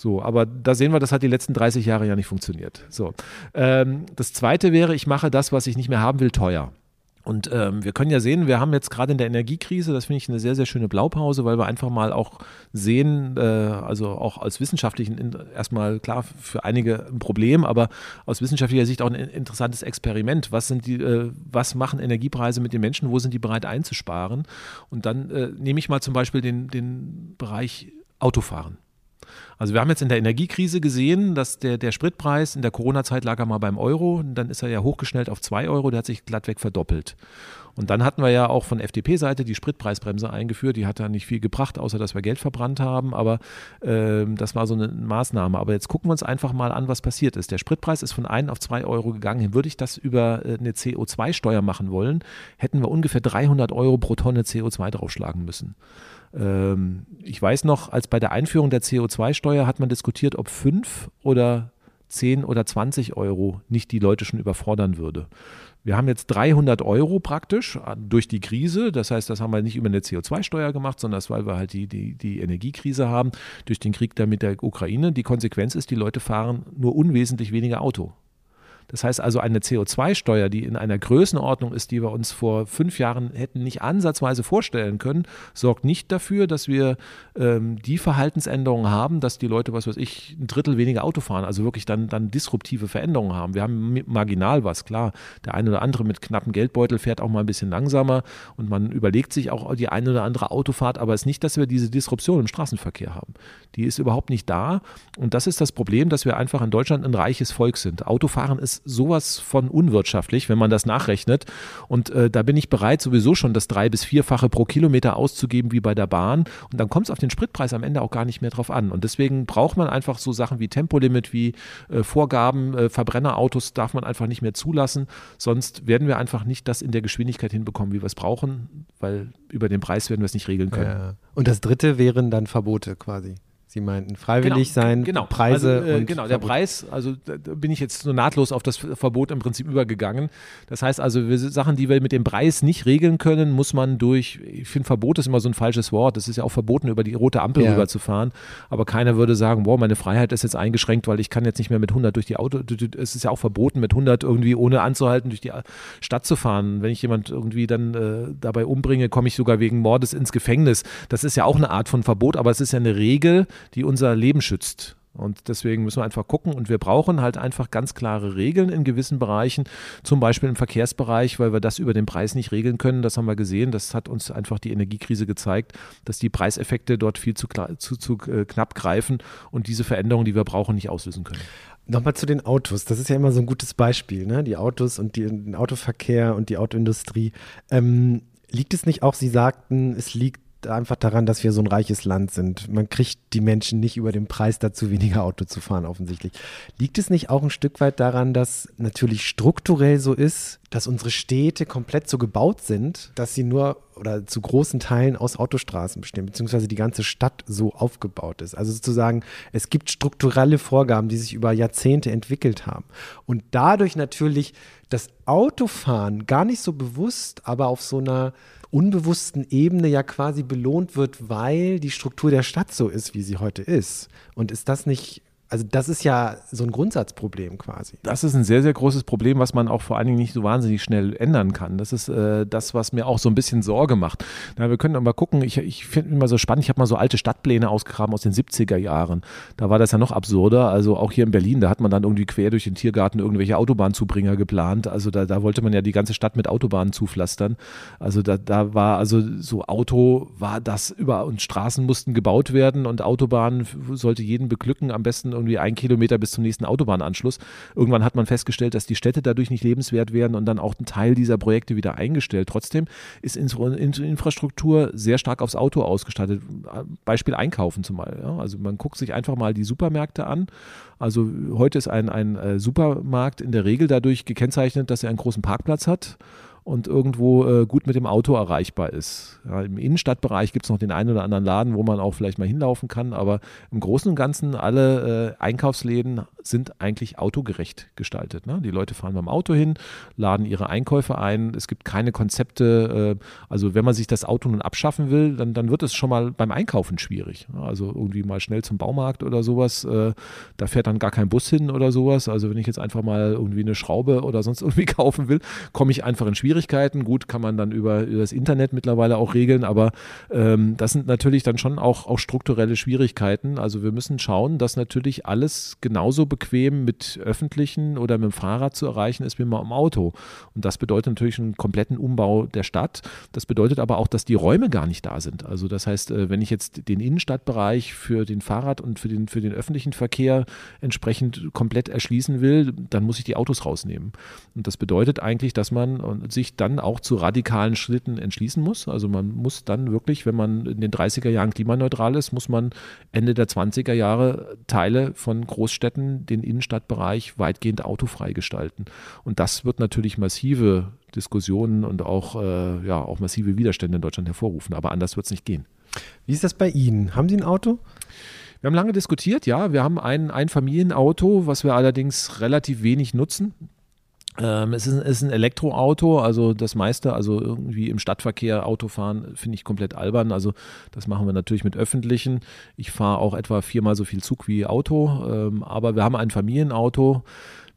So, aber da sehen wir, das hat die letzten 30 Jahre ja nicht funktioniert. So, ähm, das zweite wäre, ich mache das, was ich nicht mehr haben will, teuer. Und ähm, wir können ja sehen, wir haben jetzt gerade in der Energiekrise, das finde ich eine sehr, sehr schöne Blaupause, weil wir einfach mal auch sehen, äh, also auch aus wissenschaftlichen, erstmal klar für einige ein Problem, aber aus wissenschaftlicher Sicht auch ein interessantes Experiment. Was sind die, äh, was machen Energiepreise mit den Menschen? Wo sind die bereit einzusparen? Und dann äh, nehme ich mal zum Beispiel den, den Bereich Autofahren. Also wir haben jetzt in der Energiekrise gesehen, dass der, der Spritpreis in der Corona-Zeit lag er mal beim Euro, dann ist er ja hochgeschnellt auf 2 Euro, der hat sich glattweg verdoppelt. Und dann hatten wir ja auch von FDP-Seite die Spritpreisbremse eingeführt. Die hat da nicht viel gebracht, außer dass wir Geld verbrannt haben. Aber äh, das war so eine Maßnahme. Aber jetzt gucken wir uns einfach mal an, was passiert ist. Der Spritpreis ist von 1 auf 2 Euro gegangen. Würde ich das über äh, eine CO2-Steuer machen wollen, hätten wir ungefähr 300 Euro pro Tonne CO2 draufschlagen müssen. Ähm, ich weiß noch, als bei der Einführung der CO2-Steuer hat man diskutiert, ob 5 oder 10 oder 20 Euro nicht die Leute schon überfordern würde. Wir haben jetzt 300 Euro praktisch äh, durch die Krise. Das heißt, das haben wir nicht über eine CO2-Steuer gemacht, sondern das, weil wir halt die, die, die Energiekrise haben durch den Krieg da mit der Ukraine. Die Konsequenz ist, die Leute fahren nur unwesentlich weniger Auto. Das heißt also, eine CO2-Steuer, die in einer Größenordnung ist, die wir uns vor fünf Jahren hätten nicht ansatzweise vorstellen können, sorgt nicht dafür, dass wir ähm, die Verhaltensänderungen haben, dass die Leute, was weiß ich, ein Drittel weniger Auto fahren, also wirklich dann, dann disruptive Veränderungen haben. Wir haben marginal was, klar. Der eine oder andere mit knappen Geldbeutel fährt auch mal ein bisschen langsamer und man überlegt sich auch die eine oder andere Autofahrt, aber es ist nicht, dass wir diese Disruption im Straßenverkehr haben. Die ist überhaupt nicht da und das ist das Problem, dass wir einfach in Deutschland ein reiches Volk sind. Autofahren ist sowas von unwirtschaftlich, wenn man das nachrechnet. Und äh, da bin ich bereit, sowieso schon das drei- bis vierfache pro Kilometer auszugeben wie bei der Bahn. Und dann kommt es auf den Spritpreis am Ende auch gar nicht mehr drauf an. Und deswegen braucht man einfach so Sachen wie Tempolimit, wie äh, Vorgaben, äh, Verbrennerautos darf man einfach nicht mehr zulassen. Sonst werden wir einfach nicht das in der Geschwindigkeit hinbekommen, wie wir es brauchen, weil über den Preis werden wir es nicht regeln können. Ja. Und das dritte wären dann Verbote quasi. Sie meinten freiwillig genau, sein, genau. Preise also, äh, Genau, der Preis, also da bin ich jetzt so nahtlos auf das Verbot im Prinzip übergegangen. Das heißt also, Sachen, die wir mit dem Preis nicht regeln können, muss man durch, ich finde Verbot ist immer so ein falsches Wort. Es ist ja auch verboten, über die rote Ampel ja. rüberzufahren. Aber keiner würde sagen, wow, meine Freiheit ist jetzt eingeschränkt, weil ich kann jetzt nicht mehr mit 100 durch die Auto, es ist ja auch verboten, mit 100 irgendwie ohne anzuhalten durch die Stadt zu fahren. Wenn ich jemand irgendwie dann äh, dabei umbringe, komme ich sogar wegen Mordes ins Gefängnis. Das ist ja auch eine Art von Verbot, aber es ist ja eine Regel, die unser Leben schützt. Und deswegen müssen wir einfach gucken und wir brauchen halt einfach ganz klare Regeln in gewissen Bereichen, zum Beispiel im Verkehrsbereich, weil wir das über den Preis nicht regeln können. Das haben wir gesehen. Das hat uns einfach die Energiekrise gezeigt, dass die Preiseffekte dort viel zu, zu, zu äh, knapp greifen und diese Veränderungen, die wir brauchen, nicht auslösen können. Nochmal zu den Autos. Das ist ja immer so ein gutes Beispiel, ne? Die Autos und die, den Autoverkehr und die Autoindustrie. Ähm, liegt es nicht auch, Sie sagten, es liegt einfach daran, dass wir so ein reiches Land sind. Man kriegt die Menschen nicht über den Preis dazu, weniger Auto zu fahren, offensichtlich. Liegt es nicht auch ein Stück weit daran, dass natürlich strukturell so ist, dass unsere Städte komplett so gebaut sind, dass sie nur oder zu großen Teilen aus Autostraßen bestehen, beziehungsweise die ganze Stadt so aufgebaut ist. Also sozusagen, es gibt strukturelle Vorgaben, die sich über Jahrzehnte entwickelt haben. Und dadurch natürlich das Autofahren gar nicht so bewusst, aber auf so einer unbewussten Ebene ja quasi belohnt wird, weil die Struktur der Stadt so ist, wie sie heute ist. Und ist das nicht also das ist ja so ein Grundsatzproblem quasi. Das ist ein sehr, sehr großes Problem, was man auch vor allen Dingen nicht so wahnsinnig schnell ändern kann. Das ist äh, das, was mir auch so ein bisschen Sorge macht. Na, wir können mal gucken, ich, ich finde immer so spannend, ich habe mal so alte Stadtpläne ausgegraben aus den 70er Jahren. Da war das ja noch absurder. Also auch hier in Berlin, da hat man dann irgendwie quer durch den Tiergarten irgendwelche Autobahnzubringer geplant. Also da, da wollte man ja die ganze Stadt mit Autobahnen zupflastern. Also da, da war also so Auto war das über und Straßen mussten gebaut werden und Autobahnen sollte jeden beglücken, am besten irgendwie ein Kilometer bis zum nächsten Autobahnanschluss. Irgendwann hat man festgestellt, dass die Städte dadurch nicht lebenswert werden und dann auch ein Teil dieser Projekte wieder eingestellt. Trotzdem ist Infrastruktur sehr stark aufs Auto ausgestattet. Beispiel Einkaufen zum Beispiel. Ja? Also man guckt sich einfach mal die Supermärkte an. Also heute ist ein, ein äh, Supermarkt in der Regel dadurch gekennzeichnet, dass er einen großen Parkplatz hat und irgendwo äh, gut mit dem Auto erreichbar ist. Ja, Im Innenstadtbereich gibt es noch den einen oder anderen Laden, wo man auch vielleicht mal hinlaufen kann, aber im Großen und Ganzen alle äh, Einkaufsläden sind eigentlich autogerecht gestaltet. Ne? Die Leute fahren beim Auto hin, laden ihre Einkäufe ein. Es gibt keine Konzepte. Äh, also wenn man sich das Auto nun abschaffen will, dann, dann wird es schon mal beim Einkaufen schwierig. Also irgendwie mal schnell zum Baumarkt oder sowas. Äh, da fährt dann gar kein Bus hin oder sowas. Also wenn ich jetzt einfach mal irgendwie eine Schraube oder sonst irgendwie kaufen will, komme ich einfach in Schwierigkeiten Schwierigkeiten. Gut, kann man dann über, über das Internet mittlerweile auch regeln, aber ähm, das sind natürlich dann schon auch, auch strukturelle Schwierigkeiten. Also wir müssen schauen, dass natürlich alles genauso bequem mit öffentlichen oder mit dem Fahrrad zu erreichen ist wie mit dem Auto. Und das bedeutet natürlich einen kompletten Umbau der Stadt. Das bedeutet aber auch, dass die Räume gar nicht da sind. Also das heißt, äh, wenn ich jetzt den Innenstadtbereich für den Fahrrad und für den, für den öffentlichen Verkehr entsprechend komplett erschließen will, dann muss ich die Autos rausnehmen. Und das bedeutet eigentlich, dass man sich dann auch zu radikalen Schritten entschließen muss. Also man muss dann wirklich, wenn man in den 30er Jahren klimaneutral ist, muss man Ende der 20er Jahre Teile von Großstädten, den Innenstadtbereich weitgehend autofrei gestalten. Und das wird natürlich massive Diskussionen und auch, äh, ja, auch massive Widerstände in Deutschland hervorrufen. Aber anders wird es nicht gehen. Wie ist das bei Ihnen? Haben Sie ein Auto? Wir haben lange diskutiert, ja. Wir haben ein, ein Familienauto, was wir allerdings relativ wenig nutzen. Ähm, es ist, ist, ein Elektroauto, also das meiste, also irgendwie im Stadtverkehr Autofahren finde ich komplett albern. Also das machen wir natürlich mit öffentlichen. Ich fahre auch etwa viermal so viel Zug wie Auto, ähm, aber wir haben ein Familienauto.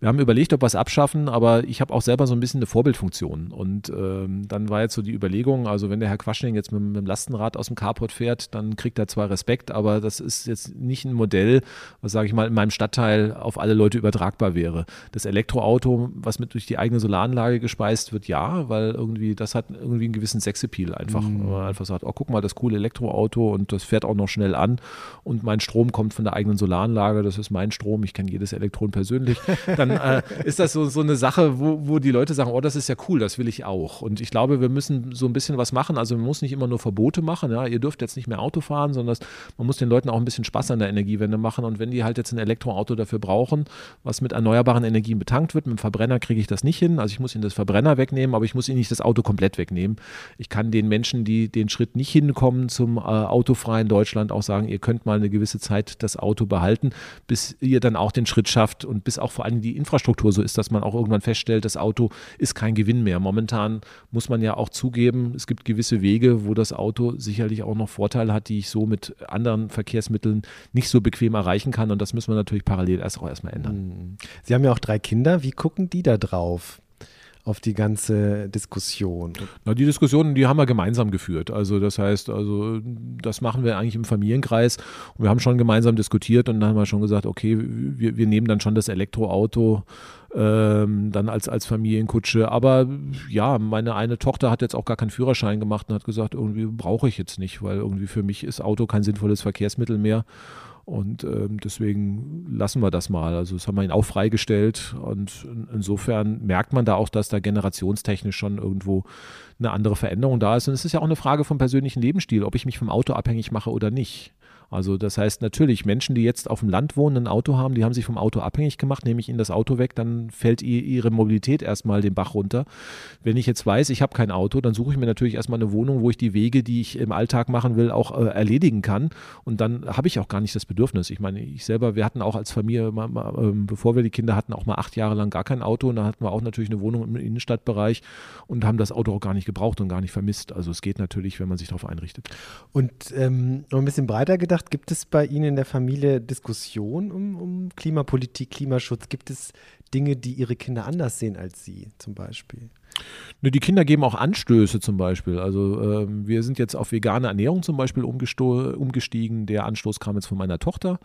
Wir haben überlegt, ob wir es abschaffen, aber ich habe auch selber so ein bisschen eine Vorbildfunktion. Und ähm, dann war jetzt so die Überlegung, also wenn der Herr Quaschning jetzt mit, mit dem Lastenrad aus dem Carport fährt, dann kriegt er zwar Respekt, aber das ist jetzt nicht ein Modell, was, sage ich mal, in meinem Stadtteil auf alle Leute übertragbar wäre. Das Elektroauto, was mit durch die eigene Solaranlage gespeist wird, ja, weil irgendwie, das hat irgendwie einen gewissen Sexappeal einfach. Mhm. Wenn man einfach sagt, oh, guck mal, das coole Elektroauto und das fährt auch noch schnell an und mein Strom kommt von der eigenen Solaranlage, das ist mein Strom, ich kenne jedes Elektron persönlich. Dann äh, ist das so, so eine Sache, wo, wo die Leute sagen, oh, das ist ja cool, das will ich auch. Und ich glaube, wir müssen so ein bisschen was machen. Also man muss nicht immer nur Verbote machen, ja, ihr dürft jetzt nicht mehr Auto fahren, sondern man muss den Leuten auch ein bisschen Spaß an der Energiewende machen. Und wenn die halt jetzt ein Elektroauto dafür brauchen, was mit erneuerbaren Energien betankt wird, mit dem Verbrenner kriege ich das nicht hin. Also ich muss ihnen das Verbrenner wegnehmen, aber ich muss ihnen nicht das Auto komplett wegnehmen. Ich kann den Menschen, die den Schritt nicht hinkommen zum äh, autofreien Deutschland, auch sagen, ihr könnt mal eine gewisse Zeit das Auto behalten, bis ihr dann auch den Schritt schafft und bis auch vor allem die Infrastruktur so ist, dass man auch irgendwann feststellt, das Auto ist kein Gewinn mehr. Momentan muss man ja auch zugeben, es gibt gewisse Wege, wo das Auto sicherlich auch noch Vorteile hat, die ich so mit anderen Verkehrsmitteln nicht so bequem erreichen kann. Und das müssen wir natürlich parallel erst auch erstmal ändern. Hm. Sie haben ja auch drei Kinder. Wie gucken die da drauf? Auf die ganze Diskussion? Na, die Diskussionen, die haben wir gemeinsam geführt. Also das heißt, also das machen wir eigentlich im Familienkreis. Und wir haben schon gemeinsam diskutiert und dann haben wir schon gesagt, okay, wir, wir nehmen dann schon das Elektroauto ähm, dann als, als Familienkutsche. Aber ja, meine eine Tochter hat jetzt auch gar keinen Führerschein gemacht und hat gesagt, irgendwie brauche ich jetzt nicht, weil irgendwie für mich ist Auto kein sinnvolles Verkehrsmittel mehr. Und ähm, deswegen lassen wir das mal. Also das haben wir ihn auch freigestellt. Und in, insofern merkt man da auch, dass da generationstechnisch schon irgendwo eine andere Veränderung da ist. Und es ist ja auch eine Frage vom persönlichen Lebensstil, ob ich mich vom Auto abhängig mache oder nicht. Also das heißt natürlich, Menschen, die jetzt auf dem Land wohnen, ein Auto haben, die haben sich vom Auto abhängig gemacht, nehme ich ihnen das Auto weg, dann fällt ihre Mobilität erstmal den Bach runter. Wenn ich jetzt weiß, ich habe kein Auto, dann suche ich mir natürlich erstmal eine Wohnung, wo ich die Wege, die ich im Alltag machen will, auch äh, erledigen kann. Und dann habe ich auch gar nicht das Bedürfnis. Ich meine, ich selber, wir hatten auch als Familie, mal, mal, äh, bevor wir die Kinder hatten, auch mal acht Jahre lang gar kein Auto. Und da hatten wir auch natürlich eine Wohnung im Innenstadtbereich und haben das Auto auch gar nicht gebraucht und gar nicht vermisst. Also es geht natürlich, wenn man sich darauf einrichtet. Und ähm, noch ein bisschen breiter gedacht, gedacht, gibt es bei Ihnen in der Familie Diskussionen um, um Klimapolitik, Klimaschutz? Gibt es Dinge, die Ihre Kinder anders sehen als Sie zum Beispiel? Ne, die Kinder geben auch Anstöße zum Beispiel. Also ähm, wir sind jetzt auf vegane Ernährung zum Beispiel umgestiegen. Der Anstoß kam jetzt von meiner Tochter.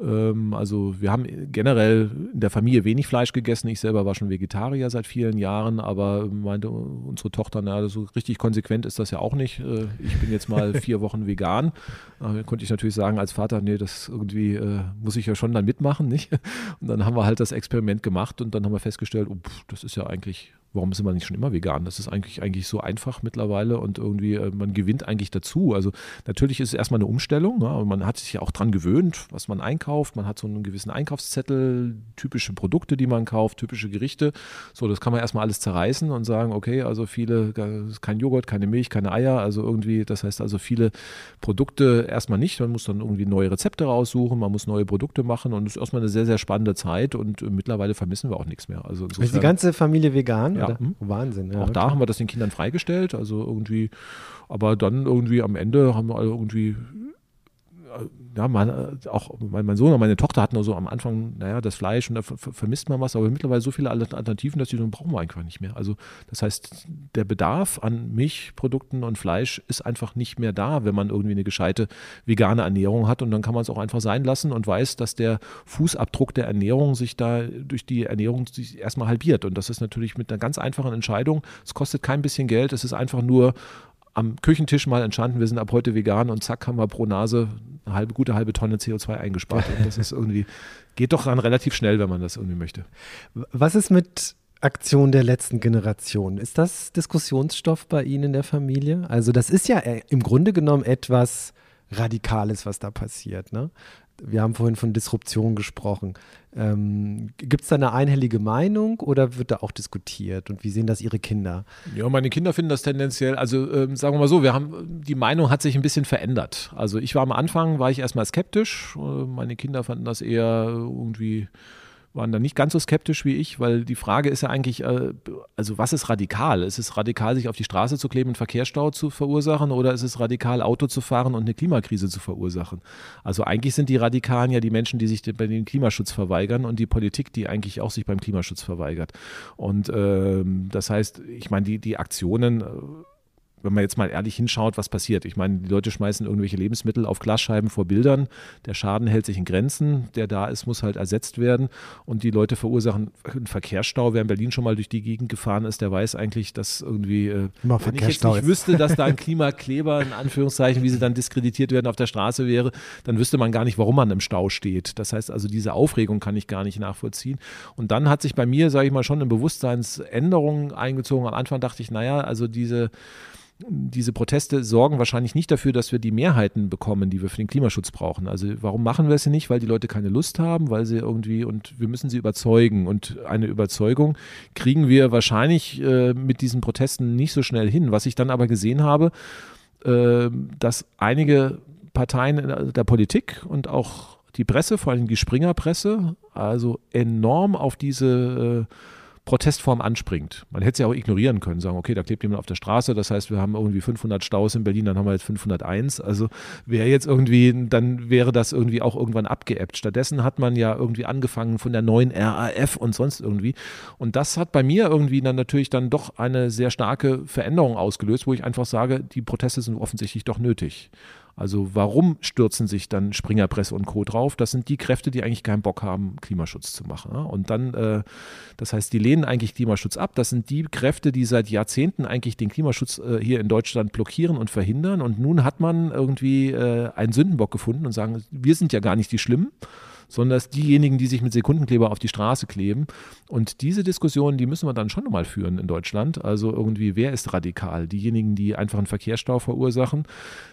Ähm, also wir haben generell in der Familie wenig Fleisch gegessen. Ich selber war schon Vegetarier seit vielen Jahren, aber meinte unsere Tochter, na, so richtig konsequent ist das ja auch nicht. Äh, ich bin jetzt mal vier Wochen vegan. Da konnte ich natürlich sagen als Vater, nee, das irgendwie äh, muss ich ja schon dann mitmachen, nicht? Und dann haben wir halt das Experiment gemacht und dann haben wir festgestellt, oh, pff, das ist ja eigentlich warum sind wir nicht schon immer vegan? Das ist eigentlich, eigentlich so einfach mittlerweile und irgendwie, äh, man gewinnt eigentlich dazu. Also natürlich ist es erstmal eine Umstellung, ja, man hat sich ja auch dran gewöhnt, was man einkauft. Man hat so einen gewissen Einkaufszettel, typische Produkte, die man kauft, typische Gerichte. So, das kann man erstmal alles zerreißen und sagen, okay, also viele, kein Joghurt, keine Milch, keine Eier, also irgendwie, das heißt also viele Produkte erstmal nicht. Man muss dann irgendwie neue Rezepte raussuchen, man muss neue Produkte machen und es ist erstmal eine sehr, sehr spannende Zeit und mittlerweile vermissen wir auch nichts mehr. Also ist die ganze Familie vegan? Ja, ja. Hm? Wahnsinn. Ja, auch okay. da haben wir das den Kindern freigestellt. Also irgendwie, aber dann irgendwie am Ende haben wir alle irgendwie ja, man, äh, auch mein, Sohn und meine Tochter hatten so am Anfang, naja, das Fleisch und da vermisst man was, aber mittlerweile so viele Alternativen, dass die so brauchen wir einfach nicht mehr. Also das heißt, der Bedarf an Milchprodukten und Fleisch ist einfach nicht mehr da, wenn man irgendwie eine gescheite vegane Ernährung hat und dann kann man es auch einfach sein lassen und weiß, dass der Fußabdruck der Ernährung sich da durch die Ernährung sich erstmal halbiert und das ist natürlich mit einer ganz einfachen Entscheidung. Es kostet kein bisschen Geld, es ist einfach nur am Küchentisch mal entstanden, wir sind ab heute vegan und zack haben wir pro Nase eine halbe, gute halbe Tonne CO2 eingespart. Und das ist irgendwie, geht doch dann relativ schnell, wenn man das irgendwie möchte. Was ist mit Aktion der letzten Generation? Ist das Diskussionsstoff bei Ihnen in der Familie? Also das ist ja äh, im Grunde genommen etwas Radikales, was da passiert. Ne? Wir haben vorhin von Disruption gesprochen. Ähm, Gibt es da eine einhellige Meinung oder wird da auch diskutiert? Und wie sehen das Ihre Kinder? Ja, meine Kinder finden das tendenziell, also ähm, sagen wir mal so, wir haben, die Meinung hat sich ein bisschen verändert. Also ich war am Anfang, war ich erstmal skeptisch. Äh, meine Kinder fanden das eher irgendwie waren da nicht ganz so skeptisch wie ich, weil die Frage ist ja eigentlich, äh, also was ist radikal? Ist es radikal, sich auf die Straße zu kleben und Verkehrsstau zu verursachen oder ist es radikal, Auto zu fahren und eine Klimakrise zu verursachen? Also eigentlich sind die Radikalen ja die Menschen, die sich bei den Klimaschutz verweigern und die Politik, die eigentlich auch sich beim Klimaschutz verweigert. Und ähm, das heißt, ich meine, die, die Aktionen äh, wenn man jetzt mal ehrlich hinschaut, was passiert. Ich meine, die Leute schmeißen irgendwelche Lebensmittel auf Glasscheiben vor Bildern. Der Schaden hält sich in Grenzen. Der da ist, muss halt ersetzt werden. Und die Leute verursachen einen Verkehrsstau. Wer in Berlin schon mal durch die Gegend gefahren ist, der weiß eigentlich, dass irgendwie, äh, wenn ich jetzt nicht wüsste, dass da ein Klimakleber, in Anführungszeichen, wie sie dann diskreditiert werden, auf der Straße wäre, dann wüsste man gar nicht, warum man im Stau steht. Das heißt also, diese Aufregung kann ich gar nicht nachvollziehen. Und dann hat sich bei mir, sage ich mal, schon eine Bewusstseinsänderung eingezogen. Am Anfang dachte ich, naja, also diese diese Proteste sorgen wahrscheinlich nicht dafür, dass wir die Mehrheiten bekommen, die wir für den Klimaschutz brauchen. Also warum machen wir es nicht? Weil die Leute keine Lust haben, weil sie irgendwie und wir müssen sie überzeugen. Und eine Überzeugung kriegen wir wahrscheinlich äh, mit diesen Protesten nicht so schnell hin. Was ich dann aber gesehen habe, äh, dass einige Parteien der Politik und auch die Presse, vor allem die Springerpresse, also enorm auf diese äh, Protestform anspringt. Man hätte es ja auch ignorieren können, sagen, okay, da klebt jemand auf der Straße, das heißt, wir haben irgendwie 500 Staus in Berlin, dann haben wir jetzt 501. Also wäre jetzt irgendwie, dann wäre das irgendwie auch irgendwann abgeebbt. Stattdessen hat man ja irgendwie angefangen von der neuen RAF und sonst irgendwie. Und das hat bei mir irgendwie dann natürlich dann doch eine sehr starke Veränderung ausgelöst, wo ich einfach sage, die Proteste sind offensichtlich doch nötig. Also warum stürzen sich dann Springerpresse und Co. drauf? Das sind die Kräfte, die eigentlich keinen Bock haben, Klimaschutz zu machen. Und dann, äh, das heißt, die lehnen eigentlich Klimaschutz ab. Das sind die Kräfte, die seit Jahrzehnten eigentlich den Klimaschutz äh, hier in Deutschland blockieren und verhindern. Und nun hat man irgendwie äh, einen Sündenbock gefunden und sagen, wir sind ja gar nicht die Schlimmen sondern dass diejenigen, die sich mit Sekundenkleber auf die Straße kleben. Und diese Diskussion, die müssen wir dann schon nochmal führen in Deutschland. Also irgendwie, wer ist radikal? Diejenigen, die einfach einen Verkehrsstau verursachen.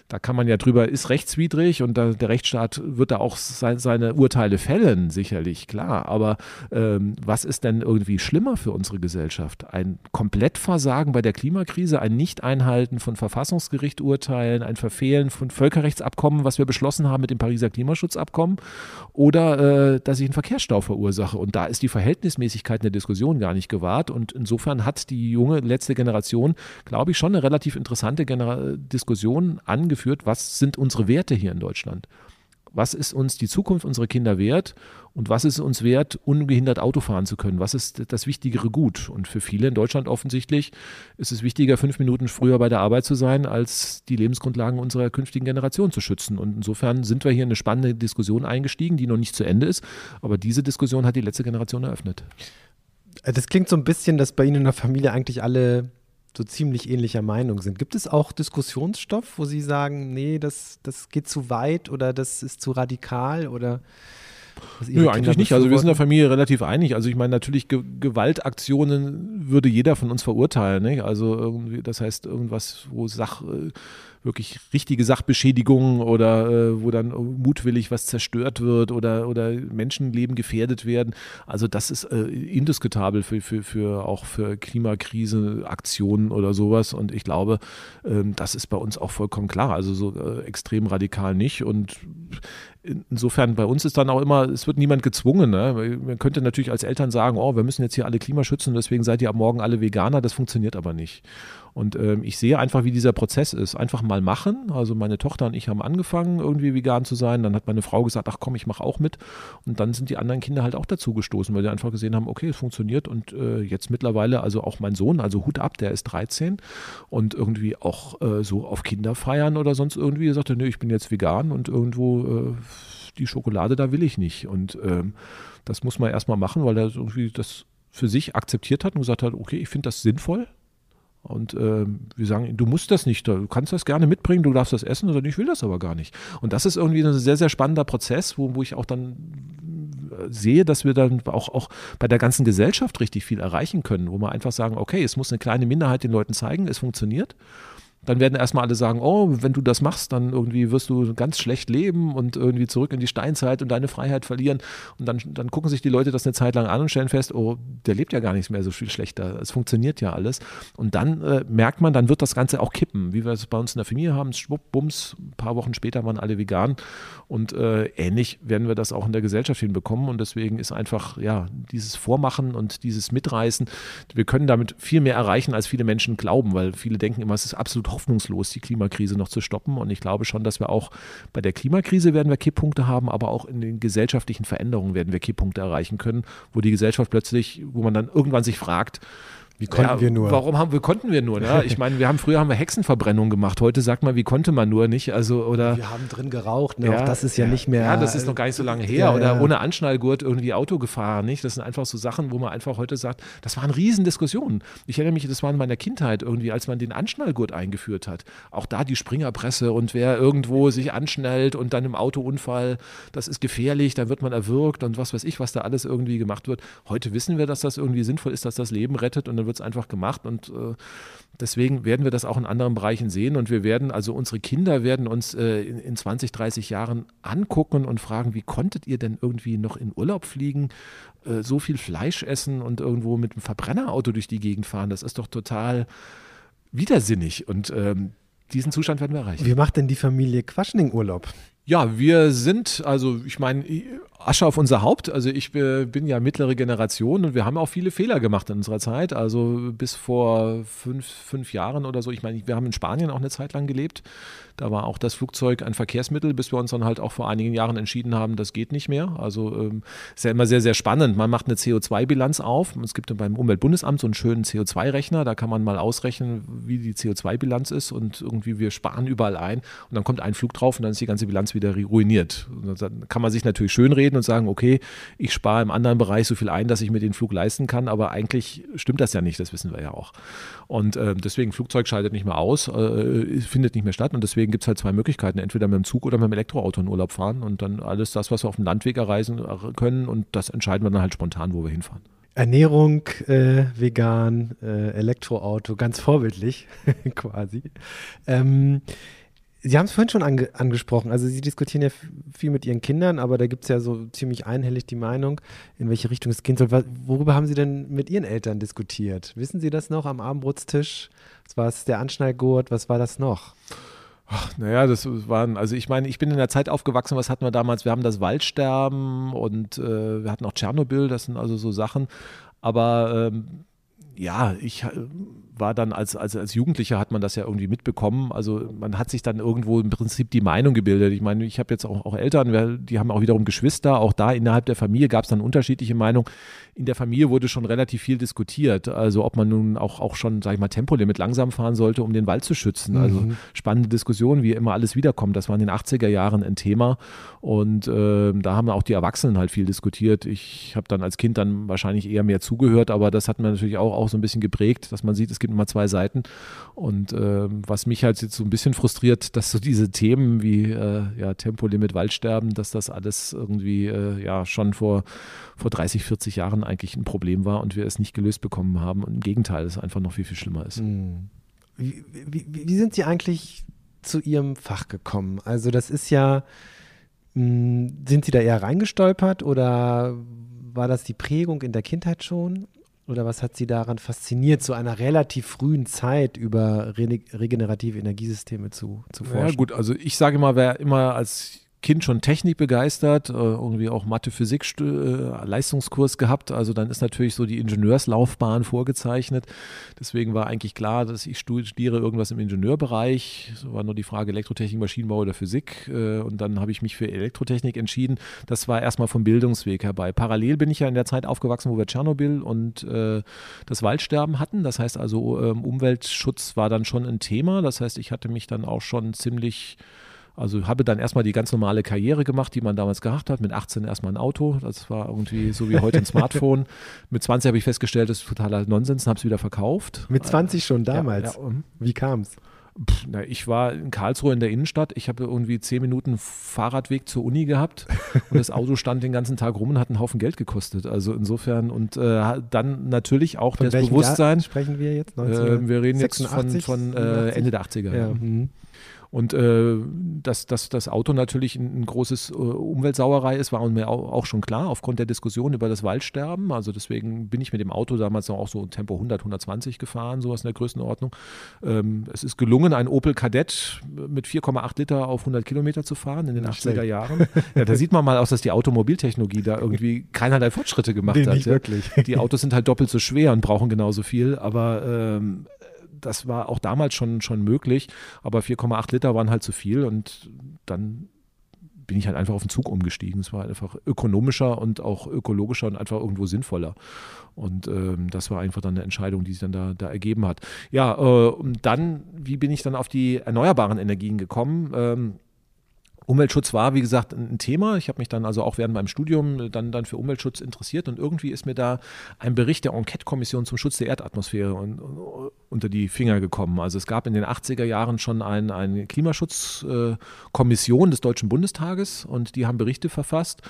Da kann man ja drüber, ist rechtswidrig und da, der Rechtsstaat wird da auch sein, seine Urteile fällen, sicherlich, klar. Aber ähm, was ist denn irgendwie schlimmer für unsere Gesellschaft? Ein Komplettversagen bei der Klimakrise, ein Nicht-Einhalten von Verfassungsgerichturteilen, ein Verfehlen von Völkerrechtsabkommen, was wir beschlossen haben mit dem Pariser Klimaschutzabkommen oder äh, dass ich einen Verkehrsstau verursache. Und da ist die Verhältnismäßigkeit in der Diskussion gar nicht gewahrt. Und insofern hat die junge letzte Generation, glaube ich, schon eine relativ interessante Genera Diskussion angeführt, was sind unsere Werte hier in Deutschland was ist uns die Zukunft unserer Kinder wert und was ist uns wert, ungehindert Auto fahren zu können? Was ist das wichtigere Gut? Und für viele in Deutschland offensichtlich ist es wichtiger, fünf Minuten früher bei der Arbeit zu sein, als die Lebensgrundlagen unserer künftigen Generation zu schützen. Und insofern sind wir hier in eine spannende Diskussion eingestiegen, die noch nicht zu Ende ist. Aber diese Diskussion hat die letzte Generation eröffnet. Das klingt so ein bisschen, dass bei Ihnen in der Familie eigentlich alle so ziemlich ähnlicher Meinung sind. Gibt es auch Diskussionsstoff, wo Sie sagen, nee, das, das geht zu weit oder das ist zu radikal oder Nö, eigentlich nicht. Also wir sind in der Familie relativ einig. Also ich meine, natürlich Ge Gewaltaktionen würde jeder von uns verurteilen. Nicht? Also irgendwie, das heißt irgendwas, wo Sach äh, wirklich richtige Sachbeschädigungen oder äh, wo dann mutwillig was zerstört wird oder, oder Menschenleben gefährdet werden. Also das ist äh, indiskutabel für, für, für auch für Klimakrise-Aktionen oder sowas. Und ich glaube, ähm, das ist bei uns auch vollkommen klar. Also so äh, extrem radikal nicht. Und insofern bei uns ist dann auch immer, es wird niemand gezwungen. Ne? Man könnte natürlich als Eltern sagen, oh, wir müssen jetzt hier alle Klima schützen, deswegen seid ihr ab morgen alle Veganer. Das funktioniert aber nicht. Und ähm, ich sehe einfach, wie dieser Prozess ist. Einfach mal machen. Also meine Tochter und ich haben angefangen, irgendwie vegan zu sein. Dann hat meine Frau gesagt, ach komm, ich mache auch mit. Und dann sind die anderen Kinder halt auch dazu gestoßen, weil die einfach gesehen haben, okay, es funktioniert. Und äh, jetzt mittlerweile, also auch mein Sohn, also Hut ab, der ist 13 und irgendwie auch äh, so auf Kinder feiern oder sonst irgendwie sagte, nee, ich bin jetzt vegan und irgendwo äh, die Schokolade, da will ich nicht. Und ähm, das muss man erstmal machen, weil er irgendwie das für sich akzeptiert hat und gesagt hat, okay, ich finde das sinnvoll. Und äh, wir sagen, du musst das nicht, du kannst das gerne mitbringen, du darfst das essen, oder ich will das aber gar nicht. Und das ist irgendwie ein sehr, sehr spannender Prozess, wo, wo ich auch dann äh, sehe, dass wir dann auch, auch bei der ganzen Gesellschaft richtig viel erreichen können, wo wir einfach sagen, okay, es muss eine kleine Minderheit den Leuten zeigen, es funktioniert dann werden erstmal alle sagen, oh, wenn du das machst, dann irgendwie wirst du ganz schlecht leben und irgendwie zurück in die Steinzeit und deine Freiheit verlieren. Und dann, dann gucken sich die Leute das eine Zeit lang an und stellen fest, oh, der lebt ja gar nichts mehr so viel schlechter. Es funktioniert ja alles. Und dann äh, merkt man, dann wird das Ganze auch kippen, wie wir es bei uns in der Familie haben. Schwupp, bums, ein paar Wochen später waren alle vegan. Und äh, ähnlich werden wir das auch in der Gesellschaft hinbekommen. Und deswegen ist einfach, ja, dieses Vormachen und dieses Mitreißen, wir können damit viel mehr erreichen, als viele Menschen glauben, weil viele denken immer, es ist absolut hoffnungslos, die Klimakrise noch zu stoppen. Und ich glaube schon, dass wir auch bei der Klimakrise werden wir Kipppunkte haben, aber auch in den gesellschaftlichen Veränderungen werden wir Kipppunkte erreichen können, wo die Gesellschaft plötzlich, wo man dann irgendwann sich fragt, wie konnten ja, wir nur? Warum haben wir konnten wir nur? Ne? Ich meine, wir haben früher haben wir Hexenverbrennung gemacht. Heute sagt man, wie konnte man nur nicht? Also oder wir haben drin geraucht. Ne? Ja, auch das ist ja, ja, nicht mehr. Ja, das ist noch gar nicht so lange her. oder ohne Anschnallgurt irgendwie Auto gefahren. Nicht? Das sind einfach so Sachen, wo man einfach heute sagt, das waren Riesendiskussionen. Ich erinnere mich, das war in meiner Kindheit irgendwie, als man den Anschnallgurt eingeführt hat. Auch da die Springerpresse und wer irgendwo sich anschnallt und dann im Autounfall, das ist gefährlich, dann wird man erwürgt und was weiß ich, was da alles irgendwie gemacht wird. Heute wissen wir, dass das irgendwie sinnvoll ist, dass das Leben rettet und dann wird wird es einfach gemacht und äh, deswegen werden wir das auch in anderen Bereichen sehen und wir werden, also unsere Kinder werden uns äh, in, in 20, 30 Jahren angucken und fragen, wie konntet ihr denn irgendwie noch in Urlaub fliegen, äh, so viel Fleisch essen und irgendwo mit einem Verbrennerauto durch die Gegend fahren? Das ist doch total widersinnig und ähm, diesen Zustand werden wir erreichen. Wie macht denn die Familie Quaschning Urlaub? Ja, wir sind, also ich meine, Asche auf unser Haupt. Also ich bin ja mittlere Generation und wir haben auch viele Fehler gemacht in unserer Zeit. Also bis vor fünf, fünf Jahren oder so. Ich meine, wir haben in Spanien auch eine Zeit lang gelebt. Da war auch das Flugzeug ein Verkehrsmittel, bis wir uns dann halt auch vor einigen Jahren entschieden haben, das geht nicht mehr. Also ähm, ist ja immer sehr, sehr spannend. Man macht eine CO2-Bilanz auf. Es gibt beim Umweltbundesamt so einen schönen CO2-Rechner. Da kann man mal ausrechnen, wie die CO2-Bilanz ist und irgendwie wir sparen überall ein. Und dann kommt ein Flug drauf und dann ist die ganze Bilanz wieder ruiniert. Und dann kann man sich natürlich schönreden und sagen, okay, ich spare im anderen Bereich so viel ein, dass ich mir den Flug leisten kann. Aber eigentlich stimmt das ja nicht. Das wissen wir ja auch. Und äh, deswegen Flugzeug schaltet nicht mehr aus, äh, findet nicht mehr statt. Und deswegen deswegen gibt es halt zwei Möglichkeiten, entweder mit dem Zug oder mit dem Elektroauto in Urlaub fahren und dann alles das, was wir auf dem Landweg erreisen können und das entscheiden wir dann halt spontan, wo wir hinfahren. Ernährung, äh, vegan, äh, Elektroauto, ganz vorbildlich quasi. Ähm, Sie haben es vorhin schon ange angesprochen. Also Sie diskutieren ja viel mit Ihren Kindern, aber da gibt es ja so ziemlich einhellig die Meinung, in welche Richtung es gehen soll. Worüber haben Sie denn mit Ihren Eltern diskutiert? Wissen Sie das noch am Abendbrotstisch? Was war es der Anschnallgurt? Was war das noch? Ach, naja, das waren, also ich meine, ich bin in der Zeit aufgewachsen, was hatten wir damals? Wir haben das Waldsterben und äh, wir hatten auch Tschernobyl, das sind also so Sachen. Aber ähm, ja, ich war dann als, als, als Jugendlicher hat man das ja irgendwie mitbekommen. Also man hat sich dann irgendwo im Prinzip die Meinung gebildet. Ich meine, ich habe jetzt auch, auch Eltern, die haben auch wiederum Geschwister. Auch da innerhalb der Familie gab es dann unterschiedliche Meinungen. In der Familie wurde schon relativ viel diskutiert. Also ob man nun auch, auch schon, sag ich mal, Tempolimit langsam fahren sollte, um den Wald zu schützen. Also mhm. spannende Diskussionen, wie immer alles wiederkommt. Das war in den 80er Jahren ein Thema. Und äh, da haben auch die Erwachsenen halt viel diskutiert. Ich habe dann als Kind dann wahrscheinlich eher mehr zugehört, aber das hat mir natürlich auch, auch so ein bisschen geprägt, dass man sieht, es gibt immer zwei Seiten. Und äh, was mich halt jetzt so ein bisschen frustriert, dass so diese Themen wie äh, ja, Tempolimit, Waldsterben, dass das alles irgendwie äh, ja schon vor, vor 30, 40 Jahren eigentlich ein Problem war und wir es nicht gelöst bekommen haben. Und im Gegenteil, es einfach noch viel, viel schlimmer ist. Hm. Wie, wie, wie sind Sie eigentlich zu Ihrem Fach gekommen? Also das ist ja, mh, hm, sind Sie da eher reingestolpert oder war das die Prägung in der Kindheit schon? Oder was hat Sie daran fasziniert, zu einer relativ frühen Zeit über re regenerative Energiesysteme zu, zu forschen? Ja gut, also ich sage immer, wer immer als Kind schon Technik begeistert, äh, irgendwie auch Mathe, Physik, äh, Leistungskurs gehabt. Also dann ist natürlich so die Ingenieurslaufbahn vorgezeichnet. Deswegen war eigentlich klar, dass ich studiere irgendwas im Ingenieurbereich. So war nur die Frage Elektrotechnik, Maschinenbau oder Physik. Äh, und dann habe ich mich für Elektrotechnik entschieden. Das war erstmal vom Bildungsweg herbei. Parallel bin ich ja in der Zeit aufgewachsen, wo wir Tschernobyl und das Waldsterben hatten. Das heißt also, ähm, Umweltschutz war dann schon ein Thema. Das heißt, ich hatte mich dann auch schon ziemlich also habe dann erstmal die ganz normale Karriere gemacht, die man damals gehabt hat. Mit 18 erstmal ein Auto. Das war irgendwie so wie heute ein Smartphone. Mit 20 habe ich festgestellt, das ist totaler Nonsens und habe es wieder verkauft. Mit 20 schon damals? Ja, ja. Wie kam es? na, ich war in Karlsruhe in der Innenstadt. Ich habe irgendwie zehn Minuten Fahrradweg zur Uni gehabt und das Auto stand den ganzen Tag rum und hat einen Haufen Geld gekostet. Also insofern und äh, dann natürlich auch von das Bewusstsein. Jahr sprechen wir jetzt? 19, äh, wir reden 86, jetzt von, von äh, Ende der 80er. Ja. Mhm. Und äh, dass, dass das Auto natürlich ein, ein großes äh, Umweltsauerei ist, war mir auch, auch, schon klar, aufgrund der Diskussion über das Waldsterben. Also deswegen bin ich mit dem Auto damals auch so Tempo 100, 120 gefahren, sowas in der Größenordnung. Ähm, es ist gelungen, ein Opel Kadett mit 4,8 Liter auf 100 Kilometer zu fahren in den Nicht 80er schlecht. Jahren. Ja, da sieht man mal aus, dass die Automobiltechnologie da irgendwie keinerlei Fortschritte gemacht nee, hat. Nicht ja. wirklich. Die Autos sind halt doppelt so schwer und brauchen genauso viel, aber ähm, das war auch damals schon, schon möglich, aber 4,8 Liter waren halt zu viel und dann bin ich halt einfach auf den Zug umgestiegen. Es war einfach ökonomischer und auch ökologischer und einfach irgendwo sinnvoller. Und ähm, das war einfach dann eine Entscheidung, die sich dann da, da ergeben hat. Ja, äh, und dann, wie bin ich dann auf die erneuerbaren Energien gekommen? Ähm, Umweltschutz war, wie gesagt, ein Thema. Ich habe mich dann also auch während meinem Studium dann, dann für Umweltschutz interessiert und irgendwie ist mir da ein Bericht der Enquete-Kommission zum Schutz der Erdatmosphäre und, unter die Finger gekommen. Also es gab in den 80er Jahren schon ein, eine Klimaschutzkommission des Deutschen Bundestages und die haben Berichte verfasst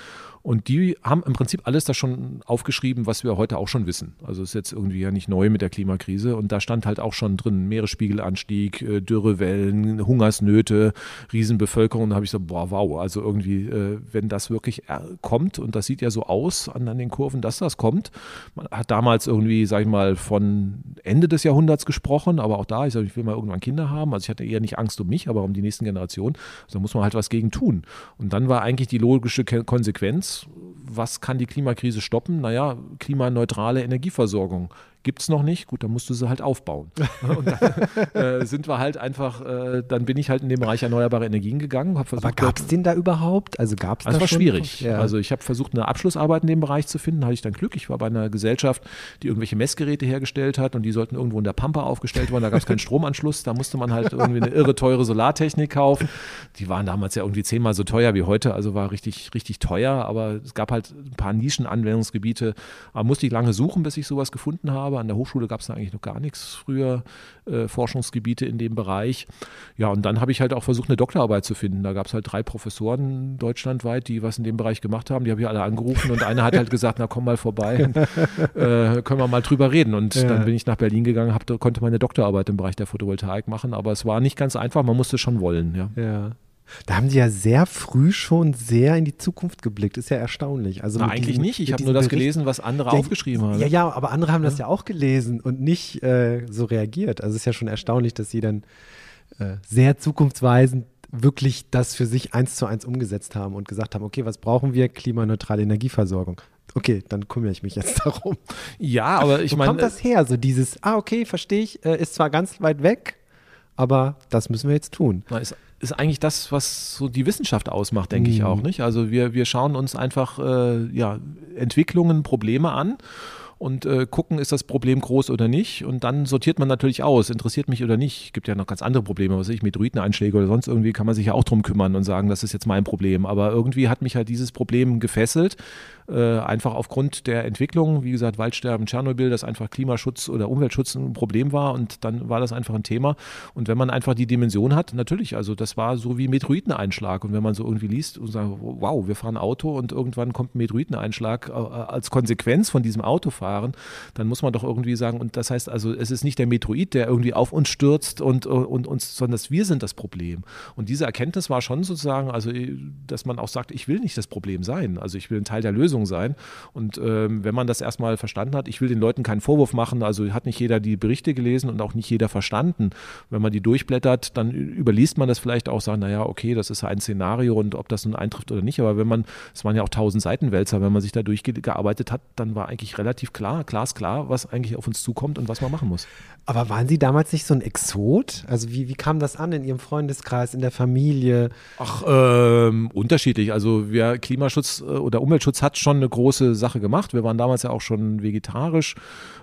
und die haben im Prinzip alles da schon aufgeschrieben, was wir heute auch schon wissen. Also ist jetzt irgendwie ja nicht neu mit der Klimakrise. Und da stand halt auch schon drin Meeresspiegelanstieg, äh, Dürrewellen, Hungersnöte, Riesenbevölkerung. Und da habe ich so, boah, wow. Also irgendwie, äh, wenn das wirklich äh, kommt, und das sieht ja so aus an, an den Kurven, dass das kommt. Man hat damals irgendwie, sag ich mal, von Ende des Jahrhunderts gesprochen, aber auch da, ich sage, ich will mal irgendwann Kinder haben. Also ich hatte eher nicht Angst um mich, aber um die nächsten Generationen. Also da muss man halt was gegen tun. Und dann war eigentlich die logische Konsequenz, was kann die Klimakrise stoppen? Naja, klimaneutrale Energieversorgung gibt es noch nicht, gut, dann musst du sie halt aufbauen. Und dann äh, sind wir halt einfach, äh, dann bin ich halt in den Bereich erneuerbare Energien gegangen. Versucht, Aber gab es den da überhaupt? Also gab es das? Das war schwierig. Ja. Also ich habe versucht, eine Abschlussarbeit in dem Bereich zu finden, hatte ich dann Glück. Ich war bei einer Gesellschaft, die irgendwelche Messgeräte hergestellt hat und die sollten irgendwo in der Pampa aufgestellt werden. Da gab es keinen Stromanschluss, da musste man halt irgendwie eine irre teure Solartechnik kaufen. Die waren damals ja irgendwie zehnmal so teuer wie heute, also war richtig, richtig teuer, aber es gab halt ein paar Nischenanwendungsgebiete. Aber musste ich lange suchen, bis ich sowas gefunden habe habe. An der Hochschule gab es da eigentlich noch gar nichts früher, äh, Forschungsgebiete in dem Bereich. Ja, und dann habe ich halt auch versucht, eine Doktorarbeit zu finden. Da gab es halt drei Professoren deutschlandweit, die was in dem Bereich gemacht haben. Die habe ich alle angerufen und einer hat halt gesagt, na komm mal vorbei, und, äh, können wir mal drüber reden. Und ja. dann bin ich nach Berlin gegangen, hab, konnte meine Doktorarbeit im Bereich der Photovoltaik machen. Aber es war nicht ganz einfach, man musste schon wollen. Ja. ja. Da haben die ja sehr früh schon sehr in die Zukunft geblickt. Ist ja erstaunlich. Also Na, eigentlich diesen, nicht. Ich habe nur das Bericht, gelesen, was andere ja, aufgeschrieben haben. Ja, ja, aber andere haben ja. das ja auch gelesen und nicht äh, so reagiert. Also es ist ja schon erstaunlich, dass sie dann äh, sehr zukunftsweisend wirklich das für sich eins zu eins umgesetzt haben und gesagt haben, okay, was brauchen wir? Klimaneutrale Energieversorgung. Okay, dann kümmere ich mich jetzt darum. Ja, aber ich meine. Wo kommt das her? So dieses, ah, okay, verstehe ich, äh, ist zwar ganz weit weg, aber das müssen wir jetzt tun. Ist ist eigentlich das, was so die Wissenschaft ausmacht, denke mhm. ich auch, nicht? Also wir, wir schauen uns einfach äh, ja, Entwicklungen, Probleme an und äh, gucken, ist das Problem groß oder nicht. Und dann sortiert man natürlich aus, interessiert mich oder nicht. Gibt ja noch ganz andere Probleme, was ich, Meteoriteneinschläge oder sonst irgendwie kann man sich ja auch drum kümmern und sagen, das ist jetzt mein Problem. Aber irgendwie hat mich halt dieses Problem gefesselt äh, einfach aufgrund der Entwicklung, wie gesagt, Waldsterben, Tschernobyl, dass einfach Klimaschutz oder Umweltschutz ein Problem war und dann war das einfach ein Thema. Und wenn man einfach die Dimension hat, natürlich, also das war so wie Meteoriteneinschlag. Und wenn man so irgendwie liest und sagt, wow, wir fahren Auto und irgendwann kommt ein Meteoriteneinschlag äh, als Konsequenz von diesem Autofahren, fahren, dann muss man doch irgendwie sagen, und das heißt also, es ist nicht der Metroid, der irgendwie auf uns stürzt und, und uns, sondern wir sind das Problem. Und diese Erkenntnis war schon sozusagen, also dass man auch sagt, ich will nicht das Problem sein, also ich will ein Teil der Lösung sein. Und ähm, wenn man das erstmal verstanden hat, ich will den Leuten keinen Vorwurf machen, also hat nicht jeder die Berichte gelesen und auch nicht jeder verstanden. Wenn man die durchblättert, dann überliest man das vielleicht auch, sagen, naja, okay, das ist ein Szenario und ob das nun eintrifft oder nicht. Aber wenn man, es waren ja auch tausend Seitenwälzer, wenn man sich da durchgearbeitet hat, dann war eigentlich relativ klar, glasklar, was eigentlich auf uns zukommt und was man machen muss. Aber waren Sie damals nicht so ein Exot? Also wie, wie kam das an in Ihrem Freundeskreis, in der Familie? Ach, ähm, unterschiedlich. Also wir Klimaschutz äh, oder Umweltschutz hat schon eine große Sache gemacht. Wir waren damals ja auch schon vegetarisch.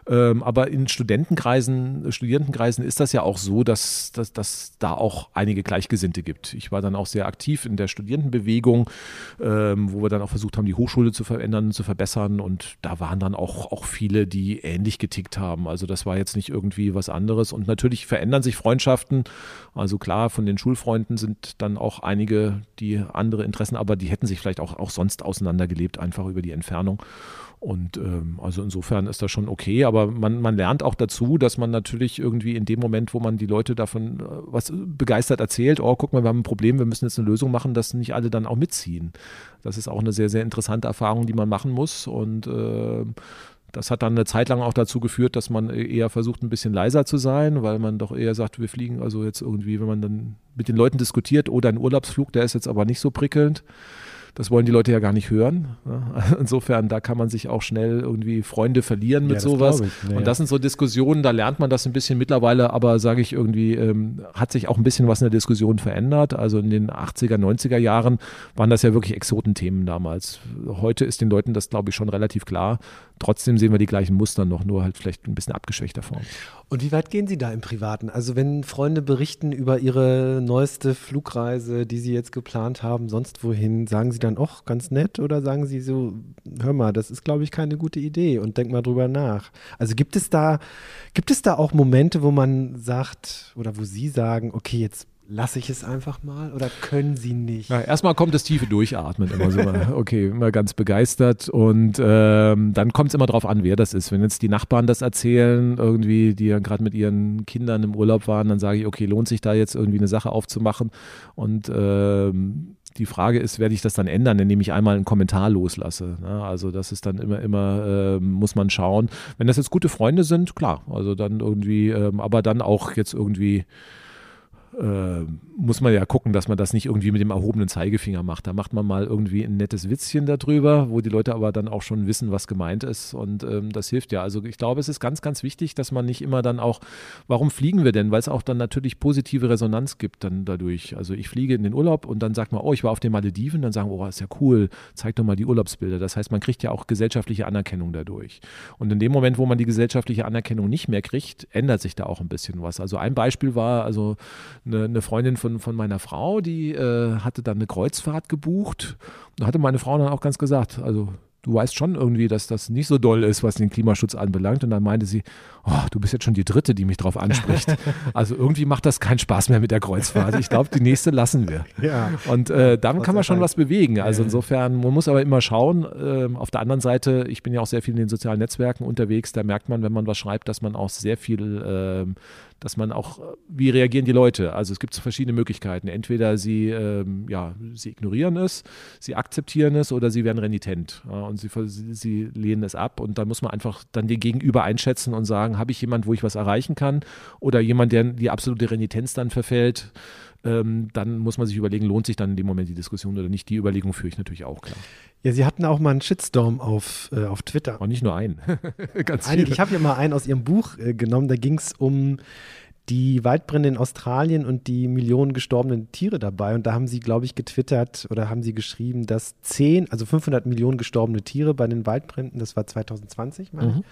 Ähm, aber in Studentenkreisen, Studierendenkreisen ist das ja auch so, dass, dass, dass da auch einige Gleichgesinnte gibt. Ich war dann auch sehr aktiv in der Studierendenbewegung, ähm, wo wir dann auch versucht haben, die Hochschule zu verändern, zu verbessern. Und da waren dann auch, auch viele, die ähnlich getickt haben. Also das war jetzt nicht irgendwie was anderes. Und natürlich verändern sich Freundschaften. Also klar, von den Schulfreunden sind dann auch einige, die andere Interessen, aber die hätten sich vielleicht auch, auch sonst auseinandergelebt, einfach über die Entfernung. Und ähm, also insofern ist das schon okay, aber man, man lernt auch dazu, dass man natürlich irgendwie in dem Moment, wo man die Leute davon äh, was begeistert erzählt, oh, guck mal, wir haben ein Problem, wir müssen jetzt eine Lösung machen, dass nicht alle dann auch mitziehen. Das ist auch eine sehr, sehr interessante Erfahrung, die man machen muss. Und äh, das hat dann eine Zeit lang auch dazu geführt, dass man eher versucht, ein bisschen leiser zu sein, weil man doch eher sagt, wir fliegen also jetzt irgendwie, wenn man dann mit den Leuten diskutiert, oder ein Urlaubsflug, der ist jetzt aber nicht so prickelnd. Das wollen die Leute ja gar nicht hören. Insofern, da kann man sich auch schnell irgendwie Freunde verlieren mit ja, sowas. Ja, und das sind so Diskussionen, da lernt man das ein bisschen mittlerweile, aber sage ich irgendwie, ähm, hat sich auch ein bisschen was in der Diskussion verändert. Also in den 80er, 90er Jahren waren das ja wirklich Exotenthemen damals. Heute ist den Leuten das, glaube ich, schon relativ klar. Trotzdem sehen wir die gleichen Muster noch, nur halt vielleicht ein bisschen abgeschwächter Form. Und wie weit gehen Sie da im Privaten? Also wenn Freunde berichten über ihre neueste Flugreise, die sie jetzt geplant haben, sonst wohin, sagen Sie dann auch ganz nett oder sagen Sie so, hör mal, das ist glaube ich keine gute Idee und denk mal drüber nach. Also gibt es da, gibt es da auch Momente, wo man sagt oder wo Sie sagen, okay, jetzt lasse ich es einfach mal oder können Sie nicht? Ja, erstmal kommt das tiefe Durchatmen immer so, okay, immer ganz begeistert und ähm, dann kommt es immer darauf an, wer das ist. Wenn jetzt die Nachbarn das erzählen, irgendwie, die ja gerade mit ihren Kindern im Urlaub waren, dann sage ich, okay, lohnt sich da jetzt irgendwie eine Sache aufzumachen und ähm, die Frage ist, werde ich das dann ändern, indem ich einmal einen Kommentar loslasse. Ne? Also das ist dann immer, immer, äh, muss man schauen. Wenn das jetzt gute Freunde sind, klar, also dann irgendwie, ähm, aber dann auch jetzt irgendwie äh, muss man ja gucken, dass man das nicht irgendwie mit dem erhobenen Zeigefinger macht. Da macht man mal irgendwie ein nettes Witzchen darüber, wo die Leute aber dann auch schon wissen, was gemeint ist. Und ähm, das hilft ja. Also ich glaube, es ist ganz, ganz wichtig, dass man nicht immer dann auch, warum fliegen wir denn? Weil es auch dann natürlich positive Resonanz gibt dann dadurch. Also ich fliege in den Urlaub und dann sagt man, oh, ich war auf den Malediven, dann sagen, oh, ist ja cool, zeig doch mal die Urlaubsbilder. Das heißt, man kriegt ja auch gesellschaftliche Anerkennung dadurch. Und in dem Moment, wo man die gesellschaftliche Anerkennung nicht mehr kriegt, ändert sich da auch ein bisschen was. Also ein Beispiel war, also eine, eine Freundin von, von meiner Frau, die äh, hatte dann eine Kreuzfahrt gebucht. Da hatte meine Frau dann auch ganz gesagt, also du weißt schon irgendwie, dass das nicht so doll ist, was den Klimaschutz anbelangt. Und dann meinte sie, oh, du bist jetzt schon die Dritte, die mich darauf anspricht. also irgendwie macht das keinen Spaß mehr mit der Kreuzfahrt. Ich glaube, die nächste lassen wir. Ja. Und äh, damit kann man schon was bewegen. Also insofern, man muss aber immer schauen. Äh, auf der anderen Seite, ich bin ja auch sehr viel in den sozialen Netzwerken unterwegs, da merkt man, wenn man was schreibt, dass man auch sehr viel äh, dass man auch, wie reagieren die Leute? Also es gibt verschiedene Möglichkeiten. Entweder sie, ähm, ja, sie ignorieren es, sie akzeptieren es oder sie werden renitent ja, und sie, sie lehnen es ab. Und dann muss man einfach dann den Gegenüber einschätzen und sagen, habe ich jemanden, wo ich was erreichen kann? Oder jemand, der die absolute Renitenz dann verfällt, ähm, dann muss man sich überlegen, lohnt sich dann in dem Moment die Diskussion oder nicht. Die Überlegung führe ich natürlich auch, klar. Ja, Sie hatten auch mal einen Shitstorm auf, äh, auf Twitter. Und nicht nur einen. Ganz viele. Ich habe ja mal einen aus Ihrem Buch äh, genommen, da ging es um die Waldbrände in Australien und die Millionen gestorbenen Tiere dabei. Und da haben Sie, glaube ich, getwittert oder haben Sie geschrieben, dass 10, also 500 Millionen gestorbene Tiere bei den Waldbränden, das war 2020, meine mhm. ich,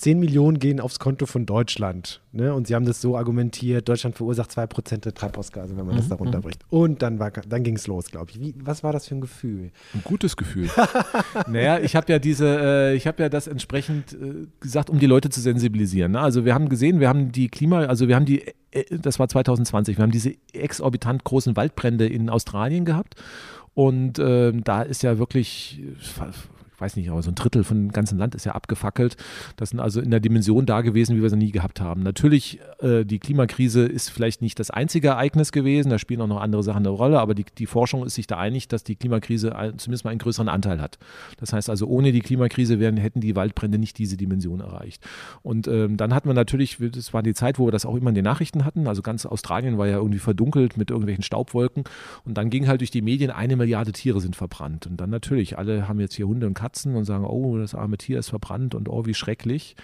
10 Millionen gehen aufs Konto von Deutschland. Ne? Und sie haben das so argumentiert, Deutschland verursacht 2% der Treibhausgase, wenn man mhm. das darunter mhm. bricht. Und dann, dann ging es los, glaube ich. Wie, was war das für ein Gefühl? Ein gutes Gefühl. naja, ich habe ja diese, äh, ich habe ja das entsprechend äh, gesagt, um die Leute zu sensibilisieren. Ne? Also wir haben gesehen, wir haben die Klima, also wir haben die, äh, das war 2020, wir haben diese exorbitant großen Waldbrände in Australien gehabt. Und äh, da ist ja wirklich weiß nicht, aber so ein Drittel von dem ganzen Land ist ja abgefackelt. Das sind also in der Dimension da gewesen, wie wir sie nie gehabt haben. Natürlich, äh, die Klimakrise ist vielleicht nicht das einzige Ereignis gewesen, da spielen auch noch andere Sachen eine Rolle, aber die, die Forschung ist sich da einig, dass die Klimakrise zumindest mal einen größeren Anteil hat. Das heißt also, ohne die Klimakrise wären, hätten die Waldbrände nicht diese Dimension erreicht. Und ähm, dann hat man natürlich, das war die Zeit, wo wir das auch immer in den Nachrichten hatten, also ganz Australien war ja irgendwie verdunkelt mit irgendwelchen Staubwolken und dann ging halt durch die Medien, eine Milliarde Tiere sind verbrannt. Und dann natürlich, alle haben jetzt hier Hunde und Katzen und sagen, oh, das arme Tier ist verbrannt und oh, wie schrecklich.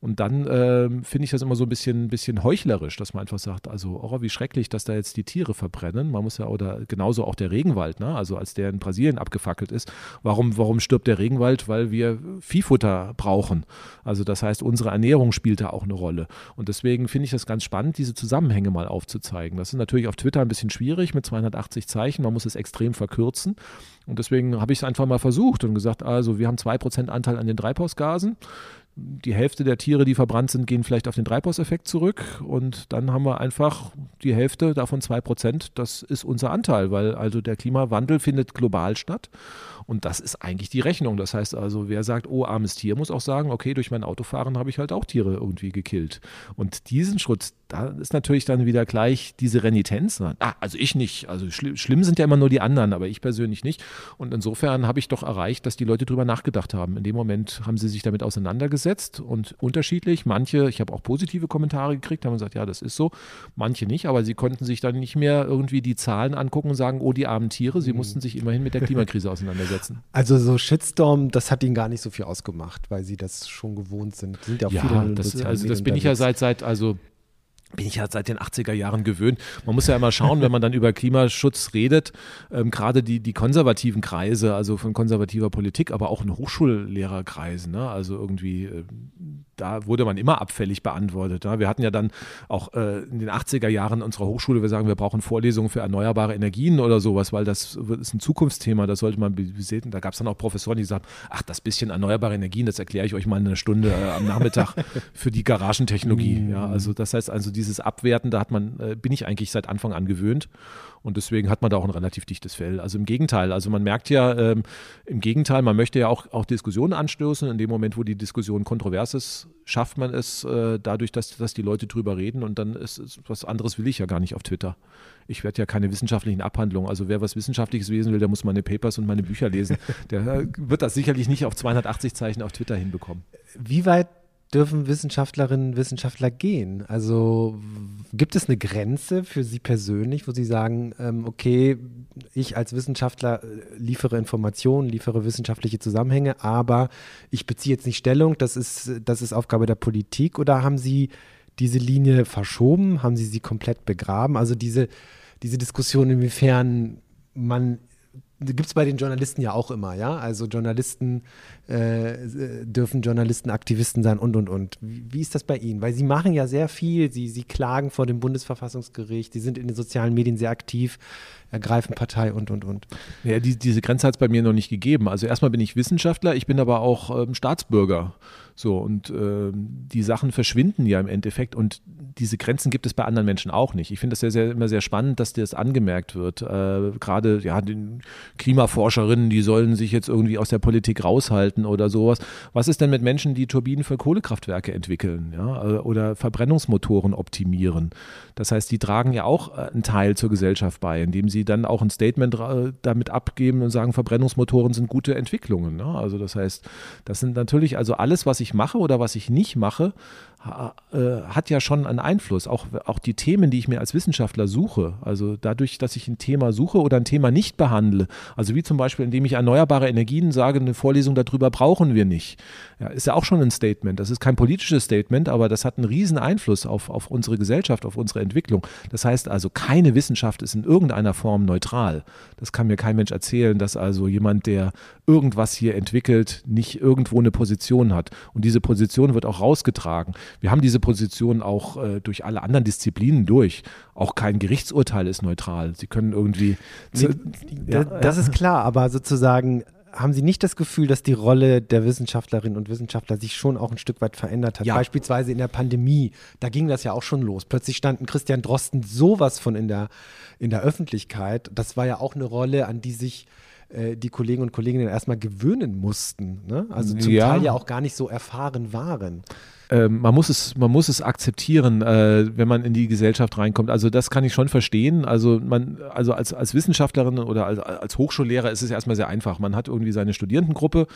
Und dann äh, finde ich das immer so ein bisschen, bisschen heuchlerisch, dass man einfach sagt, also, oh, wie schrecklich, dass da jetzt die Tiere verbrennen. Man muss ja, oder genauso auch der Regenwald, ne? also als der in Brasilien abgefackelt ist. Warum, warum stirbt der Regenwald? Weil wir Viehfutter brauchen. Also das heißt, unsere Ernährung spielt da auch eine Rolle. Und deswegen finde ich das ganz spannend, diese Zusammenhänge mal aufzuzeigen. Das ist natürlich auf Twitter ein bisschen schwierig mit 280 Zeichen. Man muss es extrem verkürzen. Und deswegen habe ich es einfach mal versucht und gesagt, also wir haben 2% Anteil an den Treibhausgasen die Hälfte der Tiere, die verbrannt sind, gehen vielleicht auf den Treibhauseffekt zurück und dann haben wir einfach die Hälfte davon zwei Prozent. Das ist unser Anteil, weil also der Klimawandel findet global statt und das ist eigentlich die Rechnung. Das heißt also, wer sagt, oh, armes Tier, muss auch sagen, okay, durch mein Autofahren habe ich halt auch Tiere irgendwie gekillt. Und diesen Schutz, da ist natürlich dann wieder gleich diese Renitenz. Ah, also ich nicht. Also schlimm, schlimm sind ja immer nur die anderen, aber ich persönlich nicht. Und insofern habe ich doch erreicht, dass die Leute drüber nachgedacht haben. In dem Moment haben sie sich damit auseinandergesetzt und unterschiedlich. Manche, ich habe auch positive Kommentare gekriegt, haben gesagt, ja, das ist so. Manche nicht, aber sie konnten sich dann nicht mehr irgendwie die Zahlen angucken und sagen, oh, die armen Tiere. Sie mhm. mussten sich immerhin mit der Klimakrise auseinandersetzen. Also so Shitstorm, das hat ihnen gar nicht so viel ausgemacht, weil sie das schon gewohnt sind. sind ja, auch ja, viele das, also das bin ich ja seit, seit, also bin ich ja seit den 80er Jahren gewöhnt. Man muss ja immer schauen, wenn man dann über Klimaschutz redet, ähm, gerade die, die konservativen Kreise, also von konservativer Politik, aber auch in Hochschullehrerkreisen, ne? also irgendwie äh, da wurde man immer abfällig beantwortet. Wir hatten ja dann auch äh, in den 80er Jahren unserer Hochschule, wir sagen, wir brauchen Vorlesungen für erneuerbare Energien oder sowas, weil das ist ein Zukunftsthema, das sollte man besehen. Da gab es dann auch Professoren, die sagen, ach, das bisschen erneuerbare Energien, das erkläre ich euch mal in einer Stunde äh, am Nachmittag für die Garagentechnologie. ja, also das heißt also, dieses Abwerten, da hat man, äh, bin ich eigentlich seit Anfang an gewöhnt. Und deswegen hat man da auch ein relativ dichtes Fell. Also im Gegenteil, also man merkt ja, ähm, im Gegenteil, man möchte ja auch, auch Diskussionen anstoßen. In dem Moment, wo die Diskussion kontrovers ist, schafft man es äh, dadurch, dass, dass die Leute drüber reden. Und dann ist, ist was anderes will ich ja gar nicht auf Twitter. Ich werde ja keine wissenschaftlichen Abhandlungen. Also wer was Wissenschaftliches lesen will, der muss meine Papers und meine Bücher lesen. Der äh, wird das sicherlich nicht auf 280 Zeichen auf Twitter hinbekommen. Wie weit dürfen Wissenschaftlerinnen und Wissenschaftler gehen? Also gibt es eine Grenze für Sie persönlich, wo Sie sagen, ähm, okay, ich als Wissenschaftler äh, liefere Informationen, liefere wissenschaftliche Zusammenhänge, aber ich beziehe jetzt nicht Stellung, das ist, das ist Aufgabe der Politik oder haben Sie diese Linie verschoben? Haben Sie sie komplett begraben? Also diese, diese Diskussion, inwiefern man gibt es bei den Journalisten ja auch immer, ja. Also Journalisten äh, dürfen Journalisten Aktivisten sein und und und. Wie, ist das bei Ihnen? Weil Sie machen ja sehr viel, Sie, Sie klagen vor dem Bundesverfassungsgericht, Sie sind in den sozialen Medien sehr aktiv, ergreifen Partei und und und. Ja, die, diese Grenze hat es bei mir noch nicht gegeben. Also erstmal bin ich Wissenschaftler, ich bin aber auch ähm, Staatsbürger. So, und äh, die Sachen verschwinden ja im Endeffekt und diese Grenzen gibt es bei anderen Menschen auch nicht. Ich finde es sehr, sehr, immer sehr spannend, dass das angemerkt wird. Äh, Gerade ja, den Klimaforscherinnen, die sollen sich jetzt irgendwie aus der Politik raushalten oder sowas. Was ist denn mit Menschen, die Turbinen für Kohlekraftwerke entwickeln ja, äh, oder Verbrennungsmotoren optimieren? Das heißt, die tragen ja auch äh, einen Teil zur Gesellschaft bei, indem sie dann auch ein Statement äh, damit abgeben und sagen, Verbrennungsmotoren sind gute Entwicklungen. Ne? Also das heißt, das sind natürlich also alles, was ich mache oder was ich nicht mache, hat ja schon einen Einfluss. Auch, auch die Themen, die ich mir als Wissenschaftler suche, also dadurch, dass ich ein Thema suche oder ein Thema nicht behandle, also wie zum Beispiel, indem ich erneuerbare Energien sage, eine Vorlesung darüber brauchen wir nicht, ja, ist ja auch schon ein Statement. Das ist kein politisches Statement, aber das hat einen riesen Einfluss auf, auf unsere Gesellschaft, auf unsere Entwicklung. Das heißt also, keine Wissenschaft ist in irgendeiner Form neutral. Das kann mir kein Mensch erzählen, dass also jemand, der irgendwas hier entwickelt, nicht irgendwo eine Position hat. Und diese Position wird auch rausgetragen. Wir haben diese Position auch äh, durch alle anderen Disziplinen durch. Auch kein Gerichtsurteil ist neutral. Sie können irgendwie. Nee, ja, das ist klar, aber sozusagen haben Sie nicht das Gefühl, dass die Rolle der Wissenschaftlerinnen und Wissenschaftler sich schon auch ein Stück weit verändert hat? Ja. Beispielsweise in der Pandemie, da ging das ja auch schon los. Plötzlich standen Christian Drosten sowas von in der, in der Öffentlichkeit. Das war ja auch eine Rolle, an die sich äh, die Kollegen und Kolleginnen erstmal gewöhnen mussten. Ne? Also zum ja. Teil ja auch gar nicht so erfahren waren. Ähm, man muss es, man muss es akzeptieren, äh, wenn man in die Gesellschaft reinkommt. Also das kann ich schon verstehen. Also man, also als, als Wissenschaftlerin oder als, als Hochschullehrer ist es erstmal sehr einfach. Man hat irgendwie seine Studierendengruppe,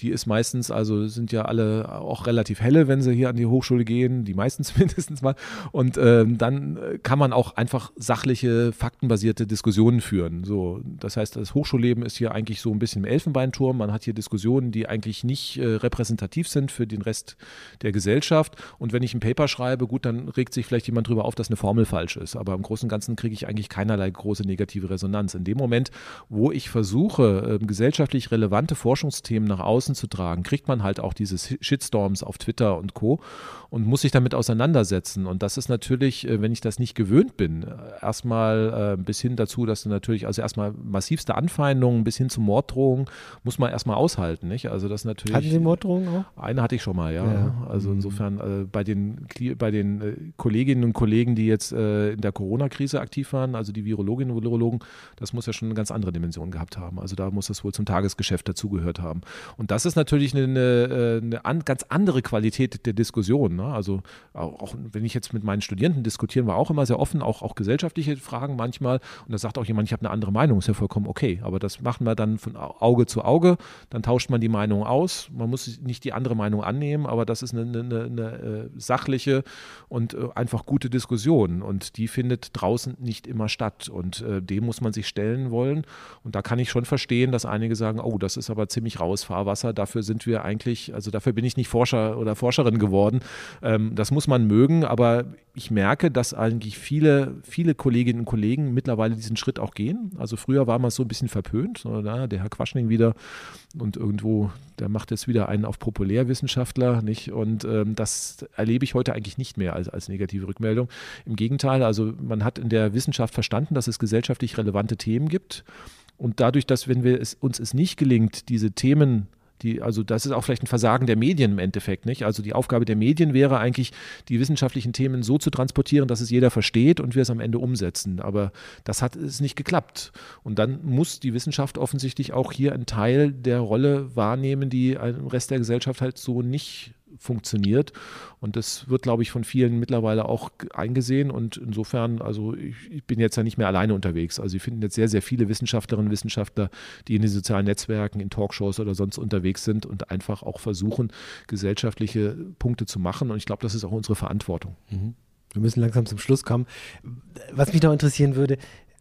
die ist meistens, also sind ja alle auch relativ helle, wenn sie hier an die Hochschule gehen, die meistens mindestens mal. Und ähm, dann kann man auch einfach sachliche, faktenbasierte Diskussionen führen. So, das heißt, das Hochschulleben ist hier eigentlich so ein bisschen im Elfenbeinturm. Man hat hier Diskussionen, die eigentlich nicht äh, repräsentativ sind für den Rest der Gesellschaft. Gesellschaft. Und wenn ich ein Paper schreibe, gut, dann regt sich vielleicht jemand darüber auf, dass eine Formel falsch ist. Aber im Großen und Ganzen kriege ich eigentlich keinerlei große negative Resonanz. In dem Moment, wo ich versuche, ähm, gesellschaftlich relevante Forschungsthemen nach außen zu tragen, kriegt man halt auch diese Shitstorms auf Twitter und Co. und muss sich damit auseinandersetzen. Und das ist natürlich, äh, wenn ich das nicht gewöhnt bin, äh, erstmal äh, bis hin dazu, dass du natürlich, also erstmal massivste Anfeindungen bis hin zu Morddrohungen muss man erstmal aushalten. Nicht? Also das natürlich. Hatten Sie Morddrohungen auch? Eine hatte ich schon mal, ja. ja. Also insofern insofern äh, bei den, bei den äh, Kolleginnen und Kollegen, die jetzt äh, in der Corona-Krise aktiv waren, also die Virologinnen und Virologen, das muss ja schon eine ganz andere Dimension gehabt haben. Also da muss es wohl zum Tagesgeschäft dazugehört haben. Und das ist natürlich eine, eine, äh, eine an, ganz andere Qualität der Diskussion. Ne? Also auch, auch, wenn ich jetzt mit meinen Studierenden diskutieren, war auch immer sehr offen, auch, auch gesellschaftliche Fragen manchmal. Und da sagt auch jemand, ich habe eine andere Meinung, ist ja vollkommen okay. Aber das machen wir dann von Auge zu Auge. Dann tauscht man die Meinung aus. Man muss nicht die andere Meinung annehmen, aber das ist eine, eine, eine äh, sachliche und äh, einfach gute Diskussion. Und die findet draußen nicht immer statt. Und äh, dem muss man sich stellen wollen. Und da kann ich schon verstehen, dass einige sagen, oh, das ist aber ziemlich raus Fahrwasser. Dafür sind wir eigentlich, also dafür bin ich nicht Forscher oder Forscherin geworden. Ähm, das muss man mögen, aber ich merke, dass eigentlich viele, viele Kolleginnen und Kollegen mittlerweile diesen Schritt auch gehen. Also früher war man so ein bisschen verpönt, der Herr Quaschning wieder und irgendwo, der macht jetzt wieder einen auf Populärwissenschaftler, nicht? Und ähm, das erlebe ich heute eigentlich nicht mehr als, als negative Rückmeldung. Im Gegenteil, also man hat in der Wissenschaft verstanden, dass es gesellschaftlich relevante Themen gibt. Und dadurch, dass wenn wir es, uns es nicht gelingt, diese Themen die, also das ist auch vielleicht ein Versagen der Medien im Endeffekt, nicht? Also die Aufgabe der Medien wäre eigentlich, die wissenschaftlichen Themen so zu transportieren, dass es jeder versteht und wir es am Ende umsetzen. Aber das hat es nicht geklappt. Und dann muss die Wissenschaft offensichtlich auch hier einen Teil der Rolle wahrnehmen, die im Rest der Gesellschaft halt so nicht funktioniert. Und das wird, glaube ich, von vielen mittlerweile auch eingesehen. Und insofern, also ich, ich, bin jetzt ja nicht mehr alleine unterwegs. Also Sie finden jetzt sehr, sehr viele Wissenschaftlerinnen und Wissenschaftler, die in den sozialen Netzwerken, in Talkshows oder sonst unterwegs sind und einfach auch versuchen, gesellschaftliche Punkte zu machen. Und ich glaube, das ist auch unsere Verantwortung. Mhm. Wir müssen langsam zum Schluss kommen. Was mich noch interessieren würde,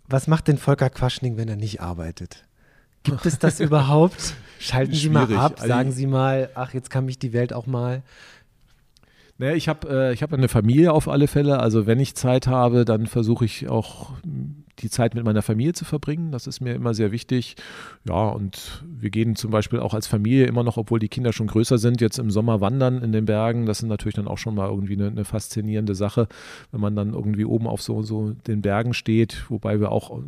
was macht denn Volker Quaschning, wenn er nicht arbeitet? Gibt es das überhaupt? Schalten Sie mal ab, also sagen Sie mal, ach, jetzt kann mich die Welt auch mal. Naja, ich habe äh, hab eine Familie auf alle Fälle. Also wenn ich Zeit habe, dann versuche ich auch die Zeit mit meiner Familie zu verbringen. Das ist mir immer sehr wichtig. Ja, und wir gehen zum Beispiel auch als Familie immer noch, obwohl die Kinder schon größer sind, jetzt im Sommer wandern in den Bergen. Das ist natürlich dann auch schon mal irgendwie eine, eine faszinierende Sache, wenn man dann irgendwie oben auf so, so den Bergen steht, wobei wir auch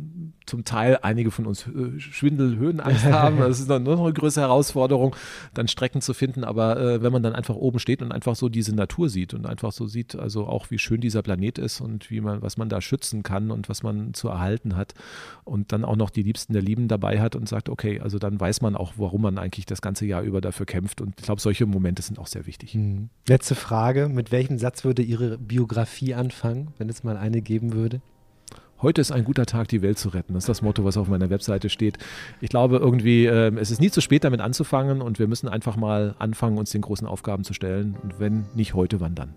zum Teil einige von uns äh, Schwindel, Höhenangst haben. Das ist dann noch eine größere Herausforderung, dann Strecken zu finden. Aber äh, wenn man dann einfach oben steht und einfach so diese Natur sieht und einfach so sieht, also auch wie schön dieser Planet ist und wie man, was man da schützen kann und was man zu erhalten hat und dann auch noch die Liebsten der Lieben dabei hat und sagt, okay, also dann weiß man auch, warum man eigentlich das ganze Jahr über dafür kämpft. Und ich glaube, solche Momente sind auch sehr wichtig. Mhm. Letzte Frage: Mit welchem Satz würde Ihre Biografie anfangen, wenn es mal eine geben würde? Heute ist ein guter Tag, die Welt zu retten. Das ist das Motto, was auf meiner Webseite steht. Ich glaube irgendwie, äh, es ist nie zu spät, damit anzufangen und wir müssen einfach mal anfangen, uns den großen Aufgaben zu stellen. Und wenn nicht heute, wann dann?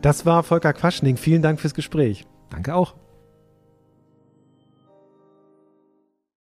Das war Volker Quaschning. Vielen Dank fürs Gespräch. Danke auch.